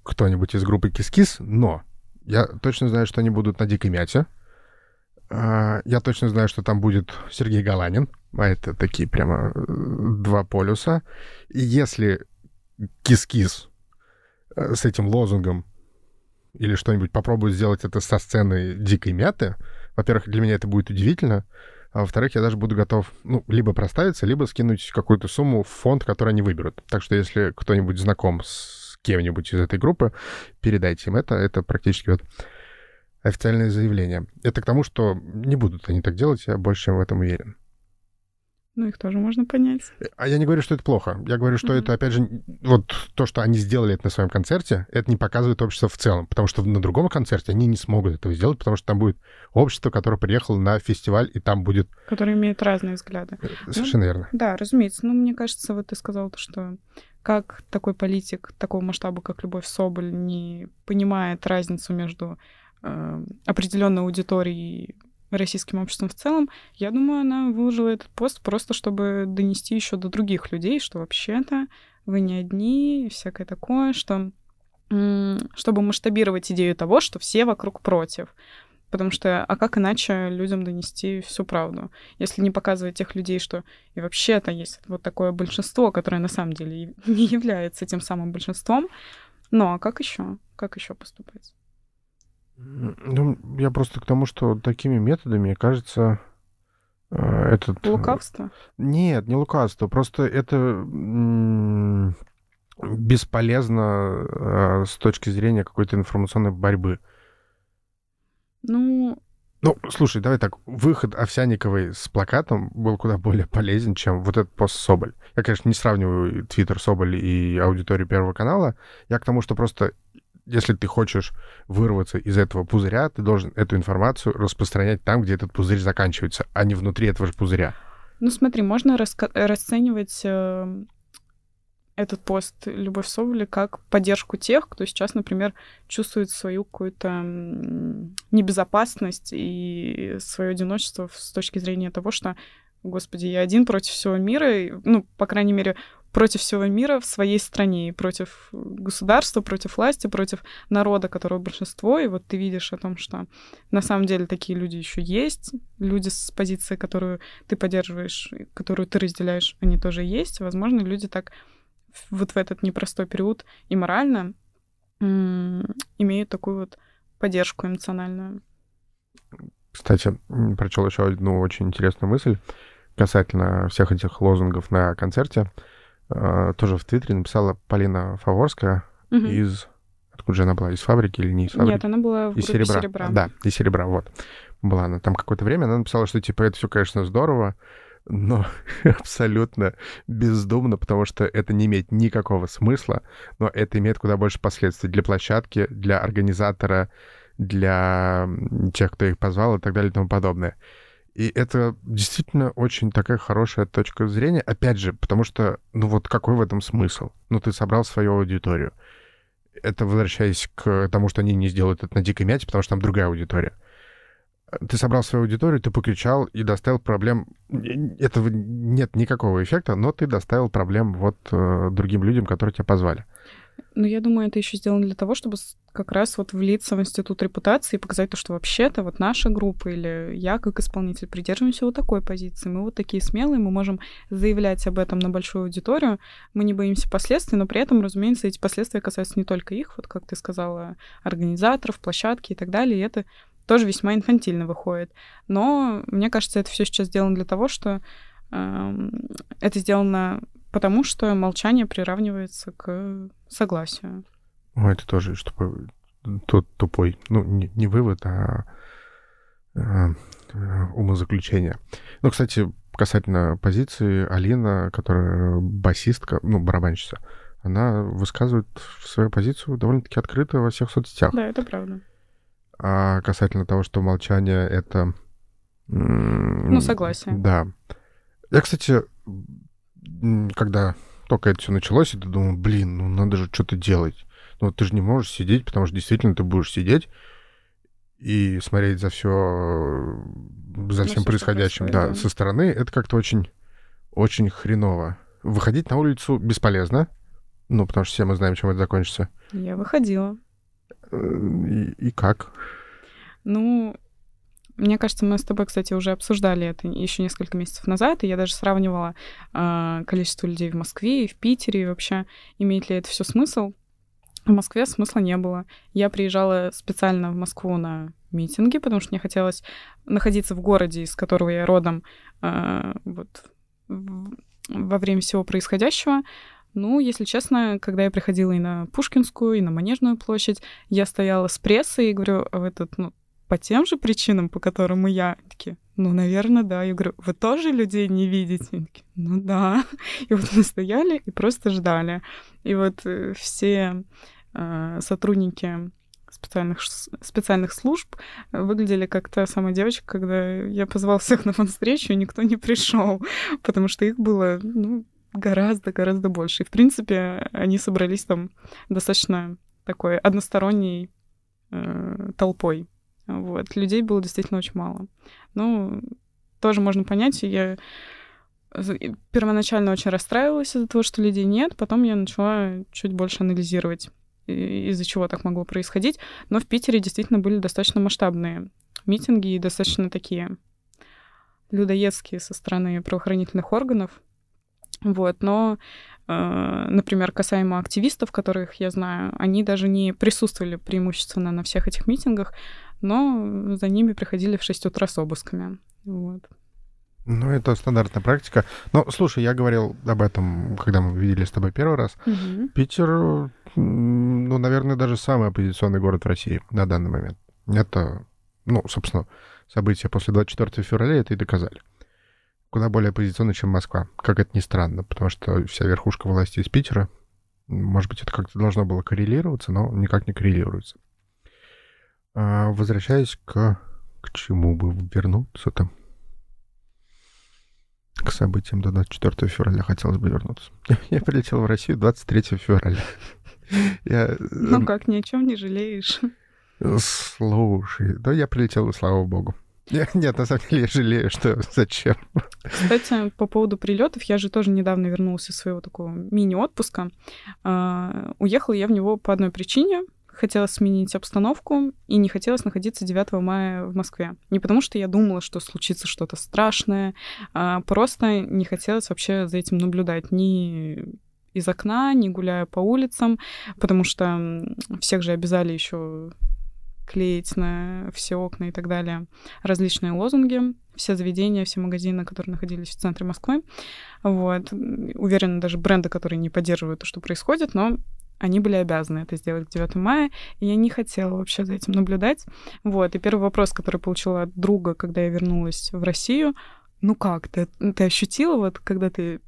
Speaker 2: кто-нибудь из группы Кискис, но я точно знаю, что они будут на Дикой Мяте, а, я точно знаю, что там будет Сергей Галанин. А это такие прямо э, два полюса. И если кис-кис э, с этим лозунгом или что-нибудь попробует сделать это со сцены дикой мяты, во-первых, для меня это будет удивительно, а во-вторых, я даже буду готов, ну, либо проставиться, либо скинуть какую-то сумму в фонд, который они выберут. Так что если кто-нибудь знаком с кем-нибудь из этой группы, передайте им это. Это практически вот официальное заявление. Это к тому, что не будут они так делать, я больше чем в этом уверен.
Speaker 3: Ну, их тоже можно понять.
Speaker 2: А я не говорю, что это плохо. Я говорю, что mm-hmm. это, опять же, вот то, что они сделали это на своем концерте, это не показывает общество в целом. Потому что на другом концерте они не смогут этого сделать, потому что там будет общество, которое приехало на фестиваль, и там будет...
Speaker 3: Которое имеет разные взгляды. Э,
Speaker 2: совершенно ну, верно.
Speaker 3: Да, разумеется. Ну, мне кажется, вот ты сказал, что как такой политик такого масштаба, как Любовь Соболь, не понимает разницу между э, определенной аудиторией российским обществом в целом, я думаю, она выложила этот пост просто, чтобы донести еще до других людей, что вообще-то вы не одни, и всякое такое, что чтобы масштабировать идею того, что все вокруг против. Потому что, а как иначе людям донести всю правду? Если не показывать тех людей, что и вообще-то есть вот такое большинство, которое на самом деле [LAUGHS] не является тем самым большинством, ну а как еще? Как еще поступать?
Speaker 2: Ну, я просто к тому, что такими методами, кажется, э, этот...
Speaker 3: Э, лукавство?
Speaker 2: Нет, не лукавство, просто это бесполезно э, с точки зрения какой-то информационной борьбы.
Speaker 3: Ну...
Speaker 2: Ну, слушай, давай так, выход Овсяниковой с плакатом был куда более полезен, чем вот этот пост Соболь. Я, конечно, не сравниваю Твиттер Соболь и аудиторию Первого канала. Я к тому, что просто если ты хочешь вырваться из этого пузыря, ты должен эту информацию распространять там, где этот пузырь заканчивается, а не внутри этого же пузыря.
Speaker 3: Ну смотри, можно раска- расценивать э, этот пост Любовь Соболи как поддержку тех, кто сейчас, например, чувствует свою какую-то небезопасность и свое одиночество с точки зрения того, что Господи, я один против всего мира, ну, по крайней мере, против всего мира в своей стране, и против государства, против власти, против народа, которого большинство, и вот ты видишь о том, что на самом деле такие люди еще есть, люди с позиции, которую ты поддерживаешь, которую ты разделяешь, они тоже есть, возможно, люди так вот в этот непростой период и морально имеют такую вот поддержку эмоциональную.
Speaker 2: Кстати, прочел еще одну очень интересную мысль касательно всех этих лозунгов на концерте. А, тоже в Твиттере написала Полина Фаворская угу. из... Откуда же она была? Из фабрики или не из фабрики?
Speaker 3: Нет, она была в
Speaker 2: из серебра.
Speaker 3: серебра.
Speaker 2: Да, из серебра, вот. Была она там какое-то время, она написала, что типа это все, конечно, здорово, но [LAUGHS] абсолютно бездумно, потому что это не имеет никакого смысла, но это имеет куда больше последствий для площадки, для организатора, для тех, кто их позвал и так далее и тому подобное. И это действительно очень такая хорошая точка зрения. Опять же, потому что, ну вот какой в этом смысл? Ну ты собрал свою аудиторию. Это возвращаясь к тому, что они не сделают это на дикой мяте, потому что там другая аудитория. Ты собрал свою аудиторию, ты покричал и доставил проблем. Этого нет никакого эффекта, но ты доставил проблем вот э, другим людям, которые тебя позвали.
Speaker 3: Ну, я думаю, это еще сделано для того, чтобы как раз вот влиться в институт репутации и показать то, что вообще-то вот наша группа или я как исполнитель придерживаемся вот такой позиции. Мы вот такие смелые, мы можем заявлять об этом на большую аудиторию, мы не боимся последствий, но при этом, разумеется, эти последствия касаются не только их, вот как ты сказала, организаторов, площадки и так далее, и это тоже весьма инфантильно выходит. Но мне кажется, это все сейчас сделано для того, что э, это сделано потому, что молчание приравнивается к согласию.
Speaker 2: Ну, это тоже чтобы тот тупой, ну, не, не вывод, а, а, а умозаключение. Ну, кстати, касательно позиции, Алина, которая басистка, ну, барабанщица, она высказывает свою позицию довольно-таки открыто во всех соцсетях.
Speaker 3: Да, это правда.
Speaker 2: А касательно того, что молчание — это...
Speaker 3: Ну, согласие.
Speaker 2: Да. Я, кстати, когда только это все началось, я думал, блин, ну надо же что-то делать. Ну ты же не можешь сидеть, потому что действительно ты будешь сидеть и смотреть за все, за всем происходящим, да, да, со стороны. Это как-то очень, очень хреново. Выходить на улицу бесполезно, ну, потому что все мы знаем, чем это закончится.
Speaker 3: Я выходила.
Speaker 2: И, и как?
Speaker 3: Ну, мне кажется, мы с тобой, кстати, уже обсуждали это еще несколько месяцев назад, и я даже сравнивала э, количество людей в Москве и в Питере, и вообще имеет ли это все смысл. В Москве смысла не было. Я приезжала специально в Москву на митинги, потому что мне хотелось находиться в городе, из которого я родом, э, вот во время всего происходящего. Ну, если честно, когда я приходила и на Пушкинскую, и на Манежную площадь, я стояла с прессой и говорю, а вы тут, ну, по тем же причинам, по которым и я. такие, ну, наверное, да. Я говорю, вы тоже людей не видите? Такие, ну да. [LAUGHS] И вот мы стояли и просто ждали. И вот э, все э, сотрудники специальных, специальных служб выглядели как та самая девочка, когда я позвал всех на фан-встречу, и никто не пришел, [LAUGHS] потому что их было, ну, гораздо-гораздо больше. И, в принципе, они собрались там достаточно такой односторонней э, толпой. Вот. Людей было действительно очень мало. Ну, тоже можно понять. Я первоначально очень расстраивалась из-за того, что людей нет. Потом я начала чуть больше анализировать, из-за чего так могло происходить. Но в Питере действительно были достаточно масштабные митинги и достаточно такие людоедские со стороны правоохранительных органов. Вот, но, э, например, касаемо активистов, которых я знаю, они даже не присутствовали преимущественно на всех этих митингах, но за ними приходили в 6 утра с обысками. Вот.
Speaker 2: Ну, это стандартная практика. Но, слушай, я говорил об этом, когда мы видели с тобой первый раз.
Speaker 3: Угу.
Speaker 2: Питер, ну, наверное, даже самый оппозиционный город в России на данный момент. Это, ну, собственно, события после 24 февраля это и доказали. Куда более оппозиционный, чем Москва. Как это ни странно, потому что вся верхушка власти из Питера, может быть, это как-то должно было коррелироваться, но никак не коррелируется. А, возвращаясь к, к чему бы вернуться-то? К событиям до 24 февраля хотелось бы вернуться. [LAUGHS] Я прилетел в Россию 23 февраля. [LAUGHS]
Speaker 3: Я... Ну как, ни о чем не жалеешь?
Speaker 2: Слушай, да я прилетел, слава богу. [LAUGHS] Нет, на самом деле я жалею, что зачем.
Speaker 3: Кстати, по поводу прилетов, я же тоже недавно вернулась из своего такого мини-отпуска. Uh, уехала я в него по одной причине хотелось сменить обстановку и не хотелось находиться 9 мая в Москве. Не потому, что я думала, что случится что-то страшное, а просто не хотелось вообще за этим наблюдать ни из окна, не гуляя по улицам, потому что всех же обязали еще клеить на все окна и так далее различные лозунги, все заведения, все магазины, которые находились в центре Москвы. Вот. Уверена, даже бренды, которые не поддерживают то, что происходит, но они были обязаны это сделать к 9 мая, и я не хотела вообще за этим наблюдать. Вот, и первый вопрос, который получила от друга, когда я вернулась в Россию, ну как, ты, ты ощутила вот, когда ты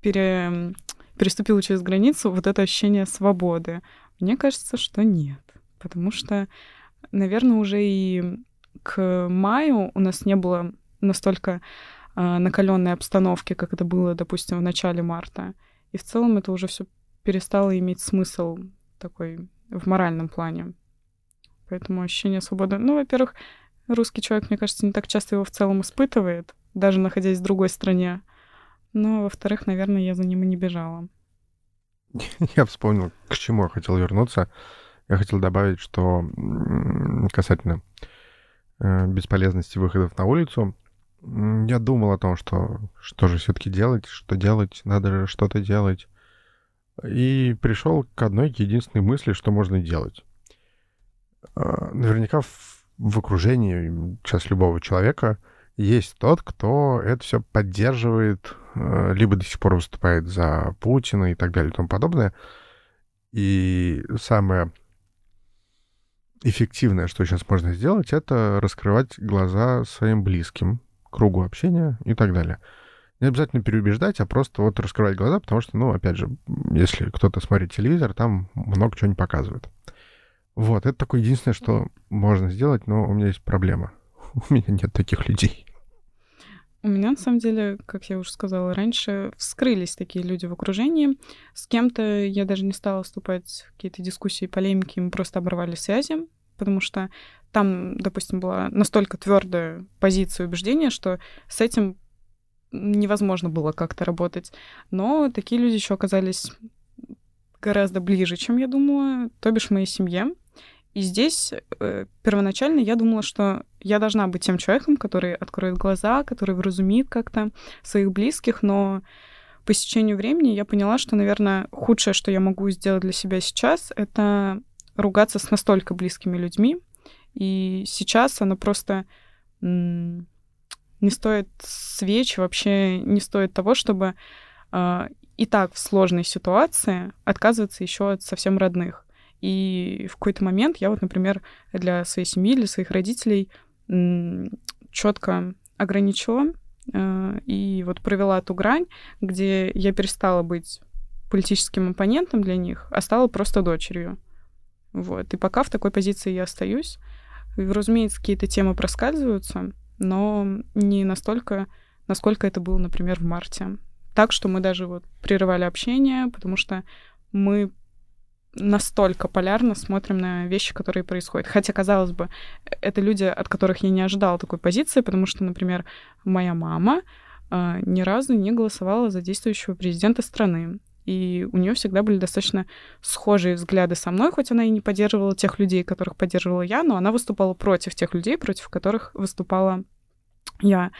Speaker 3: пере, переступила через границу, вот это ощущение свободы? Мне кажется, что нет, потому что, наверное, уже и к маю у нас не было настолько э, накаленной обстановки, как это было, допустим, в начале марта. И в целом это уже все перестало иметь смысл такой в моральном плане. Поэтому ощущение свободы... Ну, во-первых, русский человек, мне кажется, не так часто его в целом испытывает, даже находясь в другой стране. Но, во-вторых, наверное, я за ним и не бежала. [LAUGHS]
Speaker 2: Я вспомнил, к чему я хотел вернуться. Я хотел добавить, что касательно э, бесполезности выходов на улицу, я думал о том, что что же все-таки делать, что делать, надо что-то делать. И пришел к одной единственной мысли, что можно делать. А, наверняка в, в окружении сейчас любого человека есть тот, кто это все поддерживает, а, либо до сих пор выступает за Путина и так далее и тому подобное. И самое эффективное, что сейчас можно сделать, это раскрывать глаза своим близким, кругу общения и так далее. Не обязательно переубеждать, а просто вот раскрывать глаза, потому что, ну, опять же, если кто-то смотрит телевизор, там много чего не показывают. Вот, это такое единственное, что можно сделать, но у меня есть проблема. [LAUGHS] У меня нет таких людей.
Speaker 3: У меня, на самом деле, как я уже сказала раньше, вскрылись такие люди в окружении. С кем-то я даже не стала вступать в какие-то дискуссии, полемики, мы просто оборвали связи, потому что там, допустим, была настолько твердая позиция убеждения, что с этим невозможно было как-то работать. Но такие люди еще оказались гораздо ближе, чем я думала, то бишь моей семье. И здесь э, первоначально я думала, что я должна быть тем человеком, который откроет глаза, который вразумит как-то своих близких, но по истечению времени я поняла, что, наверное, худшее, что я могу сделать для себя сейчас, это ругаться с настолько близкими людьми. И сейчас оно просто не стоит свеч, вообще не стоит того, чтобы э, и так в сложной ситуации отказываться еще от совсем родных. И в какой-то момент я вот, например, для своей семьи, для своих родителей четко ограничила э, и вот провела ту грань, где я перестала быть политическим оппонентом для них, а стала просто дочерью. Вот. И пока в такой позиции я остаюсь. И, разумеется, какие-то темы проскальзываются, но не настолько, насколько это было, например, в марте. Так что мы даже вот прерывали общение, потому что мы настолько полярно смотрим на вещи, которые происходят. Хотя, казалось бы, это люди, от которых я не ожидала такой позиции, потому что, например, моя мама э, ни разу не голосовала за действующего президента страны. И у нее всегда были достаточно схожие взгляды со мной, хоть она и не поддерживала тех людей, которых поддерживала я, но она выступала против тех людей, против которых выступала я.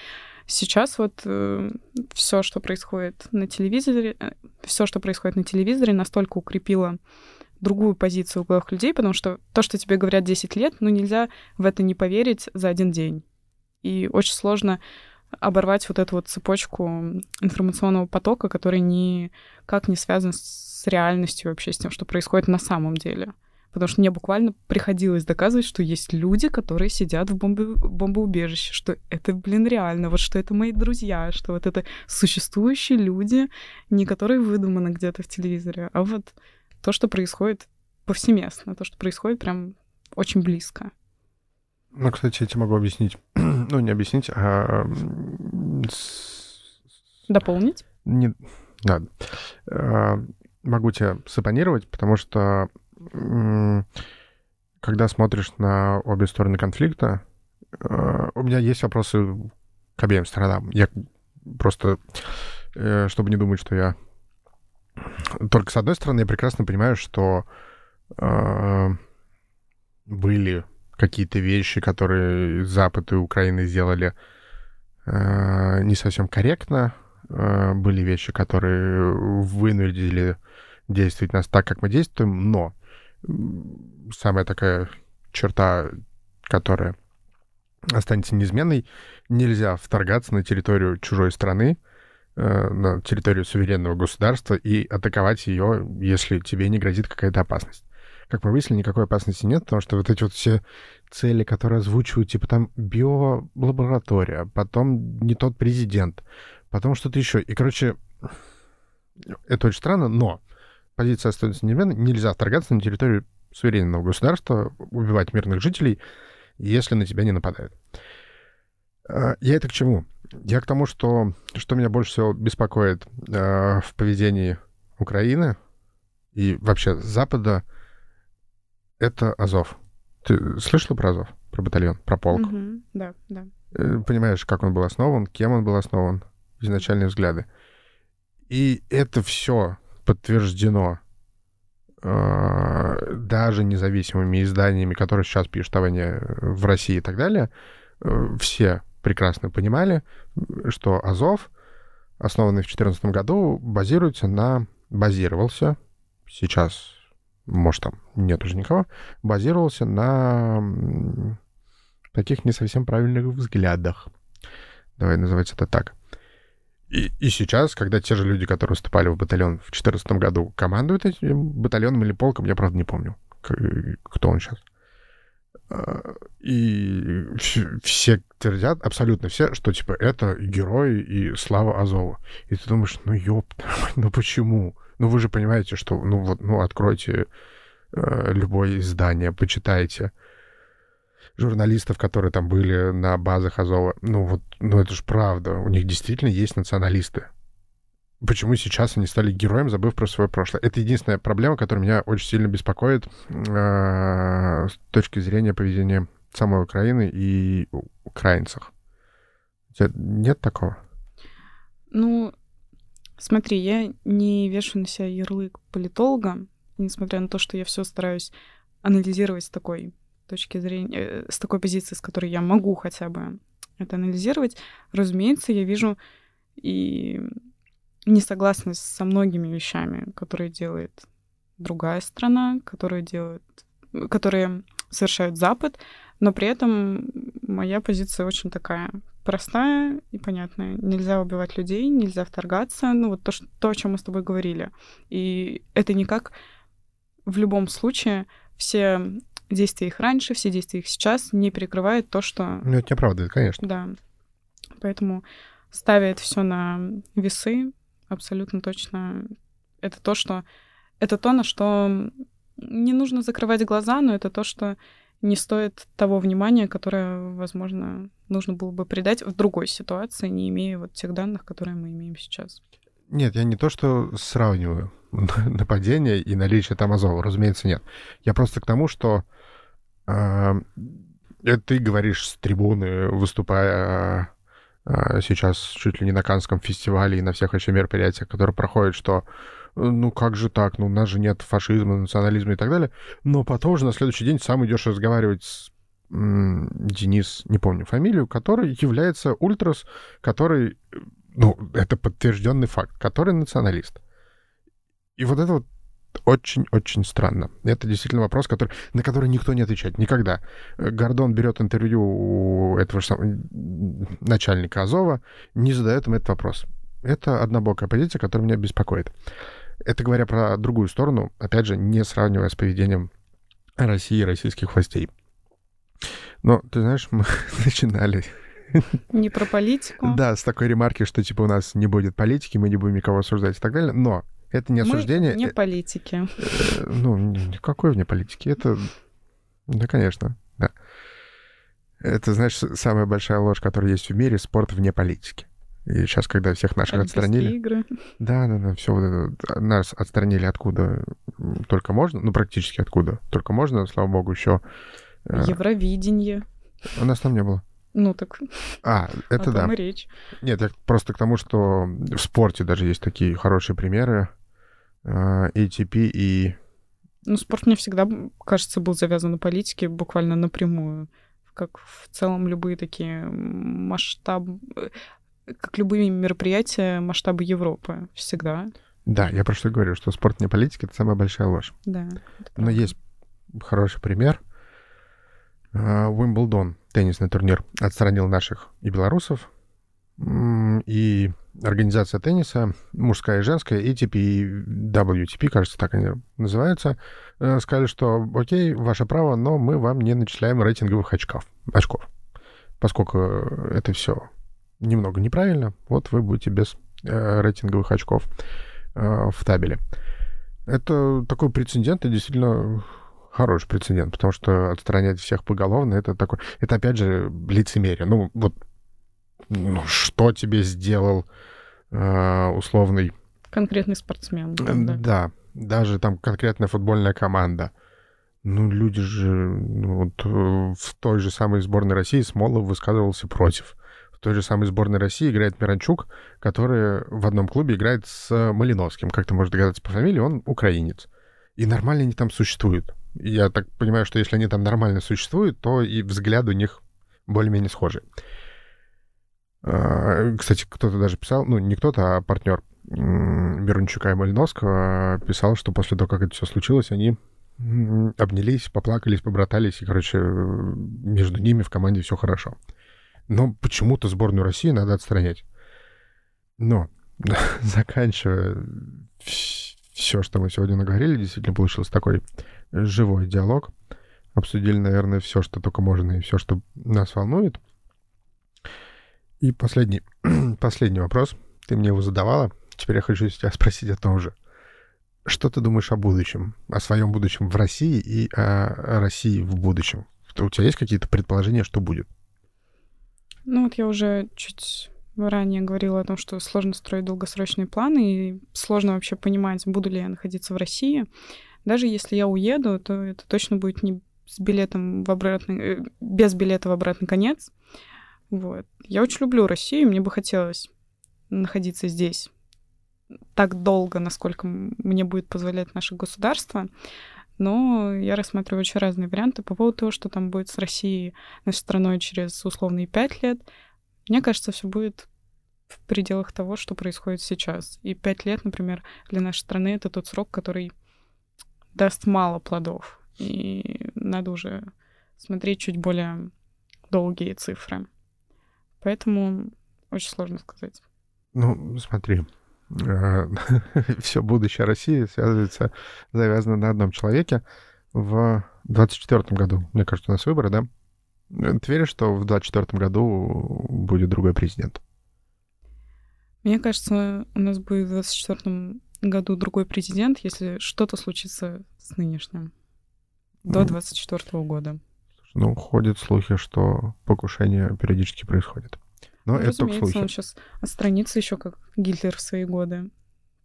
Speaker 3: Сейчас вот э, все, что происходит на телевизоре, э, все, что происходит на телевизоре, настолько укрепило другую позицию у главных людей, потому что то, что тебе говорят 10 лет, ну нельзя в это не поверить за один день. И очень сложно оборвать вот эту вот цепочку информационного потока, который никак не связан с реальностью вообще, с тем, что происходит на самом деле. Потому что мне буквально приходилось доказывать, что есть люди, которые сидят в бомбе, бомбоубежище, что это, блин, реально, вот что это мои друзья, что вот это существующие люди, не которые выдуманы где-то в телевизоре, а вот то, что происходит повсеместно, то, что происходит прям очень близко.
Speaker 2: Ну, кстати, я тебе могу объяснить. [CLEARS THROAT] ну, не объяснить, а...
Speaker 3: Дополнить?
Speaker 2: Не... Да. А, могу тебя сапонировать, потому что когда смотришь на обе стороны конфликта, а, у меня есть вопросы к обеим сторонам. Я просто, э, чтобы не думать, что я только с одной стороны, я прекрасно понимаю, что э, были какие-то вещи, которые Запад и Украина сделали э, не совсем корректно. Э, были вещи, которые вынудили действовать нас так, как мы действуем, но самая такая черта, которая останется неизменной. Нельзя вторгаться на территорию чужой страны, э, на территорию суверенного государства и атаковать ее, если тебе не грозит какая-то опасность. Как мы выяснили, никакой опасности нет, потому что вот эти вот все цели, которые озвучивают, типа там биолаборатория, потом не тот президент, потом что-то еще. И, короче, это очень странно, но позиция остается неизменной. Нельзя вторгаться на территорию суверенного государства, убивать мирных жителей, если на тебя не нападают. А, я это к чему? Я к тому, что что меня больше всего беспокоит э, в поведении Украины и вообще Запада, это Азов. Ты слышала про Азов? Про батальон? Про полк?
Speaker 3: Угу, да, да.
Speaker 2: Э, понимаешь, как он был основан, кем он был основан, изначальные взгляды. И это все подтверждено э, даже независимыми изданиями, которые сейчас пишут о войне в России и так далее, э, все прекрасно понимали, что Азов, основанный в 2014 году, базируется на... базировался, сейчас, может, там нет уже никого, базировался на таких не совсем правильных взглядах. Давай называть это так. И, и сейчас, когда те же люди, которые выступали в батальон в 2014 году, командуют этим батальоном или полком, я, правда, не помню, кто он сейчас. А, и все твердят, абсолютно все, что, типа, это герои и слава Азова. И ты думаешь, ну, ёп, ну почему? Ну, вы же понимаете, что, ну, вот, ну, откройте э, любое издание, почитайте журналистов, которые там были на базах Азова. Ну вот, ну это же правда. У них действительно есть националисты. Почему сейчас они стали героем, забыв про свое прошлое? Это единственная проблема, которая меня очень сильно беспокоит э, с точки зрения поведения самой Украины и украинцев. Нет такого?
Speaker 3: Ну, смотри, я не вешу на себя ярлык политолога, несмотря на то, что я все стараюсь анализировать с такой точки зрения, э, с такой позиции, с которой я могу хотя бы это анализировать, разумеется, я вижу и несогласность со многими вещами, которые делает другая страна, которые делают, которые совершают Запад, но при этом моя позиция очень такая простая и понятная. Нельзя убивать людей, нельзя вторгаться. Ну, вот то, что, то, о чем мы с тобой говорили. И это никак в любом случае все действия их раньше, все действия их сейчас не перекрывают то, что...
Speaker 2: Ну, это не оправдывает, конечно.
Speaker 3: Да. Поэтому ставя все на весы, абсолютно точно это то, что... Это то, на что не нужно закрывать глаза, но это то, что не стоит того внимания, которое, возможно, нужно было бы придать в другой ситуации, не имея вот тех данных, которые мы имеем сейчас.
Speaker 2: Нет, я не то, что сравниваю [LAUGHS] нападение и наличие там Азова, разумеется, нет. Я просто к тому, что э, это ты говоришь с трибуны, выступая э, сейчас чуть ли не на Канском фестивале и на всех еще мероприятиях, которые проходят, что ну как же так, ну у нас же нет фашизма, национализма и так далее. Но потом же на следующий день сам идешь разговаривать с Денис, не помню фамилию, который является ультрас, который, ну, это подтвержденный факт, который националист. И вот это вот очень-очень странно. Это действительно вопрос, который, на который никто не отвечает. Никогда. Гордон берет интервью у этого же самого начальника Азова, не задает им этот вопрос. Это однобокая позиция, которая меня беспокоит. Это говоря про другую сторону, опять же, не сравнивая с поведением России и российских властей. Но, ты знаешь, мы [LAUGHS] начинали
Speaker 3: не про политику.
Speaker 2: Да, с такой ремарки, что типа у нас не будет политики, мы не будем никого осуждать и так далее. Но это не осуждение.
Speaker 3: Мы не политики.
Speaker 2: Э, ну, никакой вне политики. Это, да, конечно, да. Это, знаешь, самая большая ложь, которая есть в мире, спорт вне политики. И сейчас, когда всех наших отстранили...
Speaker 3: игры.
Speaker 2: Да, да, да, все это, нас отстранили откуда только можно, ну, практически откуда только можно, слава богу, еще...
Speaker 3: Э, Евровидение.
Speaker 2: У нас там не было.
Speaker 3: Ну так.
Speaker 2: А, это да.
Speaker 3: речь.
Speaker 2: Нет, я просто к тому, что в спорте даже есть такие хорошие примеры. ATP а, и...
Speaker 3: Ну, спорт мне всегда, кажется, был завязан на политике буквально напрямую. Как в целом любые такие масштабы, как любые мероприятия масштаба Европы всегда.
Speaker 2: Да, я про что говорю, что спорт не политика — это самая большая ложь.
Speaker 3: Да.
Speaker 2: Но есть хороший пример. Уимблдон, теннисный турнир, отстранил наших и белорусов, и организация тенниса, мужская и женская, ATP и WTP, кажется, так они называются, э, сказали, что окей, ваше право, но мы вам не начисляем рейтинговых очков, очков. Поскольку это все немного неправильно, вот вы будете без э, рейтинговых очков э, в табеле. Это такой прецедент, и действительно хороший прецедент, потому что отстранять всех поголовно, это такой... Это, опять же, лицемерие. Ну, вот что тебе сделал э, условный...
Speaker 3: Конкретный спортсмен.
Speaker 2: Да, да, даже там конкретная футбольная команда. Ну, люди же... Ну, вот, э, в той же самой сборной России Смолов высказывался против. В той же самой сборной России играет Миранчук, который в одном клубе играет с Малиновским. Как ты можешь догадаться по фамилии, он украинец. И нормально они там существуют. Я так понимаю, что если они там нормально существуют, то и взгляд у них более-менее схожий. А, кстати, кто-то даже писал, ну, не кто-то, а партнер Мирончука и Малиновского писал, что после того, как это все случилось, они обнялись, поплакались, побратались, и, короче, между ними в команде все хорошо. Но почему-то сборную России надо отстранять. Но, [LAUGHS] заканчивая все, что мы сегодня наговорили, действительно получился такой живой диалог. Обсудили, наверное, все, что только можно, и все, что нас волнует. И последний, [CLEARS THROAT] последний вопрос. Ты мне его задавала. Теперь я хочу тебя спросить о том же. Что ты думаешь о будущем? О своем будущем в России и о России в будущем? У тебя есть какие-то предположения, что будет?
Speaker 3: Ну вот я уже чуть ранее говорила о том, что сложно строить долгосрочные планы и сложно вообще понимать, буду ли я находиться в России. Даже если я уеду, то это точно будет не с билетом в обратный, э, без билета в обратный конец. Вот. Я очень люблю Россию, мне бы хотелось находиться здесь так долго, насколько мне будет позволять наше государство. Но я рассматриваю очень разные варианты по поводу того, что там будет с Россией, нашей страной через условные пять лет. Мне кажется, все будет в пределах того, что происходит сейчас. И пять лет, например, для нашей страны это тот срок, который даст мало плодов. И надо уже смотреть чуть более долгие цифры. Поэтому очень сложно сказать.
Speaker 2: Ну, смотри, э, [LAUGHS] все будущее России связывается, завязано на одном человеке. В 24 году, мне кажется, у нас выборы, да? Ты веришь, что в 24 году будет другой президент?
Speaker 3: Мне кажется, у нас будет в 24 году другой президент, если что-то случится с нынешним. До 24 ну, года.
Speaker 2: Ну, ходят слухи, что покушения периодически происходят. Но ну, это только слухи.
Speaker 3: он сейчас отстранится еще как Гитлер в свои годы.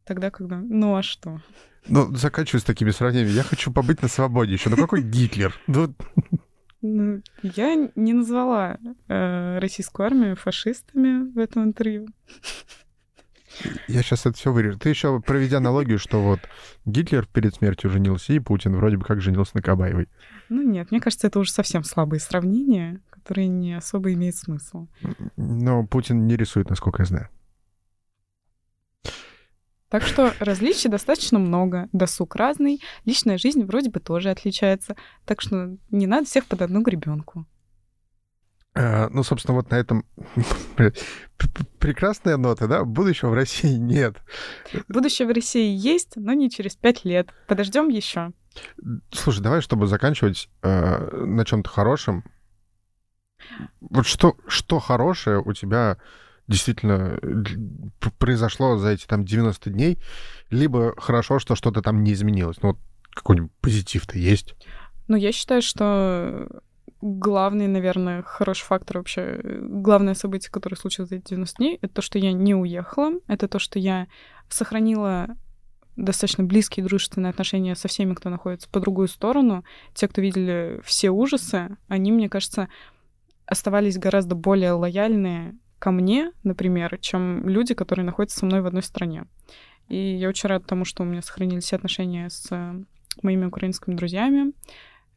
Speaker 3: Тогда, когда... Ну, а что?
Speaker 2: Ну, заканчиваю с такими сравнениями. Я хочу побыть на свободе еще. Ну, какой Гитлер? [LAUGHS] Ну,
Speaker 3: ну я не назвала э, российскую армию фашистами в этом интервью. [LAUGHS]
Speaker 2: Я сейчас это все вырежу. Ты еще проведя аналогию, что вот Гитлер перед смертью женился, и Путин вроде бы как женился на Кабаевой.
Speaker 3: Ну нет, мне кажется, это уже совсем слабые сравнения, которые не особо имеют смысл.
Speaker 2: Но Путин не рисует, насколько я знаю.
Speaker 3: Так что различий достаточно много. Досуг разный, личная жизнь вроде бы тоже отличается. Так что не надо всех под одну гребенку.
Speaker 2: Э, ну, собственно, вот на этом [LAUGHS] прекрасная нота, да? Будущего в России [LAUGHS] нет.
Speaker 3: Будущее в России есть, но не через пять лет. Подождем еще.
Speaker 2: Слушай, давай, чтобы заканчивать э, на чем-то хорошем. Вот что, что хорошее у тебя действительно произошло за эти там 90 дней, либо хорошо, что что-то там не изменилось. Ну, вот какой-нибудь позитив-то есть.
Speaker 3: Ну, я считаю, что главный, наверное, хороший фактор вообще, главное событие, которое случилось за эти 90 дней, это то, что я не уехала, это то, что я сохранила достаточно близкие дружественные отношения со всеми, кто находится по другую сторону. Те, кто видели все ужасы, они, мне кажется, оставались гораздо более лояльные ко мне, например, чем люди, которые находятся со мной в одной стране. И я очень рада тому, что у меня сохранились отношения с моими украинскими друзьями.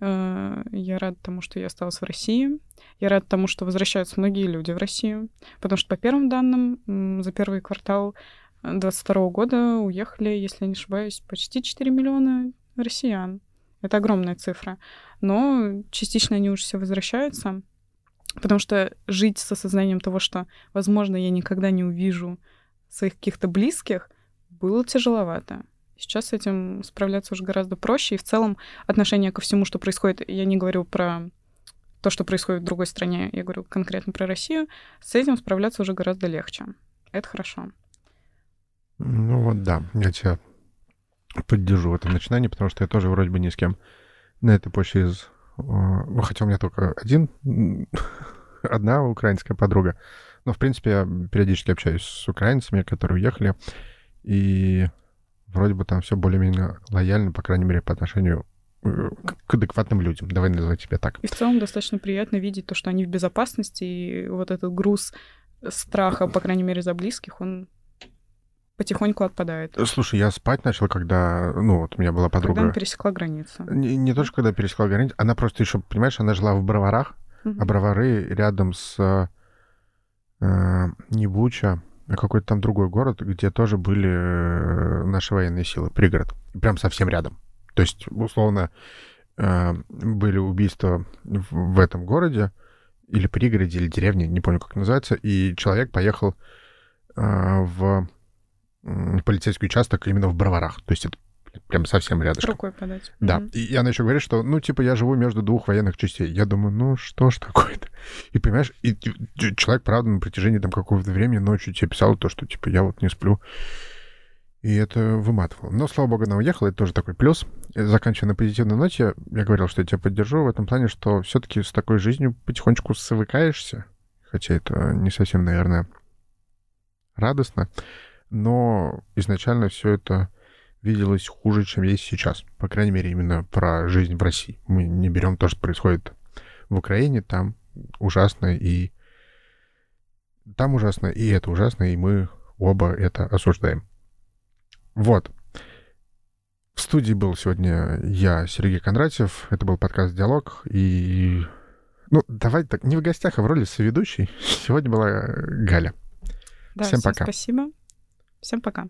Speaker 3: Э, я рада тому, что я осталась в России. Я рада тому, что возвращаются многие люди в Россию. Потому что, по первым данным, за первый квартал 2022 года уехали, если я не ошибаюсь, почти 4 миллиона россиян. Это огромная цифра. но частично они уже все возвращаются, потому что жить с осознанием того, что, возможно, я никогда не увижу своих каких-то близких, было тяжеловато. Сейчас с этим справляться уже гораздо проще. И в целом отношение ко всему, что происходит, я не говорю про то, что происходит в другой стране, я говорю конкретно про Россию, с этим справляться уже гораздо легче. Это хорошо.
Speaker 2: Ну вот да, я тебя поддержу в этом начинании, потому что я тоже вроде бы ни с кем на этой почве из... Ну, хотя у меня только один, [LAUGHS] одна украинская подруга. Но, в принципе, я периодически общаюсь с украинцами, которые уехали, и вроде бы там все более-менее лояльно, по крайней мере, по отношению э, к адекватным людям. Давай называть тебя так.
Speaker 3: И в целом достаточно приятно видеть то, что они в безопасности, и вот этот груз страха, по крайней мере, за близких, он потихоньку отпадает.
Speaker 2: Слушай, я спать начал, когда, ну, вот у меня была подруга...
Speaker 3: Когда она пересекла границу.
Speaker 2: Не, не то, что когда пересекла границу, она просто еще, понимаешь, она жила в Броварах, угу. а Бровары рядом с э, не Буча, а какой-то там другой город, где тоже были э, наши военные силы, пригород. Прям совсем рядом. То есть, условно, э, были убийства в, этом городе, или пригороде, или деревне, не помню, как называется, и человек поехал э, в полицейский участок именно в Броварах. То есть это прям совсем рядышком.
Speaker 3: Рукой подать.
Speaker 2: Да. Mm-hmm. И она еще говорит, что, ну, типа, я живу между двух военных частей. Я думаю, ну, что ж такое-то? И понимаешь, и человек, правда, на протяжении там какого-то времени ночью тебе писал то, что, типа, я вот не сплю. И это выматывало. Но, слава богу, она уехала, это тоже такой плюс. Заканчивая на позитивной ноте, я говорил, что я тебя поддержу в этом плане, что все-таки с такой жизнью потихонечку свыкаешься, хотя это не совсем, наверное, радостно, но изначально все это виделось хуже, чем есть сейчас. По крайней мере, именно про жизнь в России. Мы не берем то, что происходит в Украине, там ужасно, и там ужасно, и это ужасно, и мы оба это осуждаем. Вот. В студии был сегодня я, Сергей Кондратьев. Это был подкаст «Диалог». И... Ну, давай так, не в гостях, а в роли соведущей. Сегодня была Галя.
Speaker 3: Да, всем, всем пока. спасибо. Всем пока.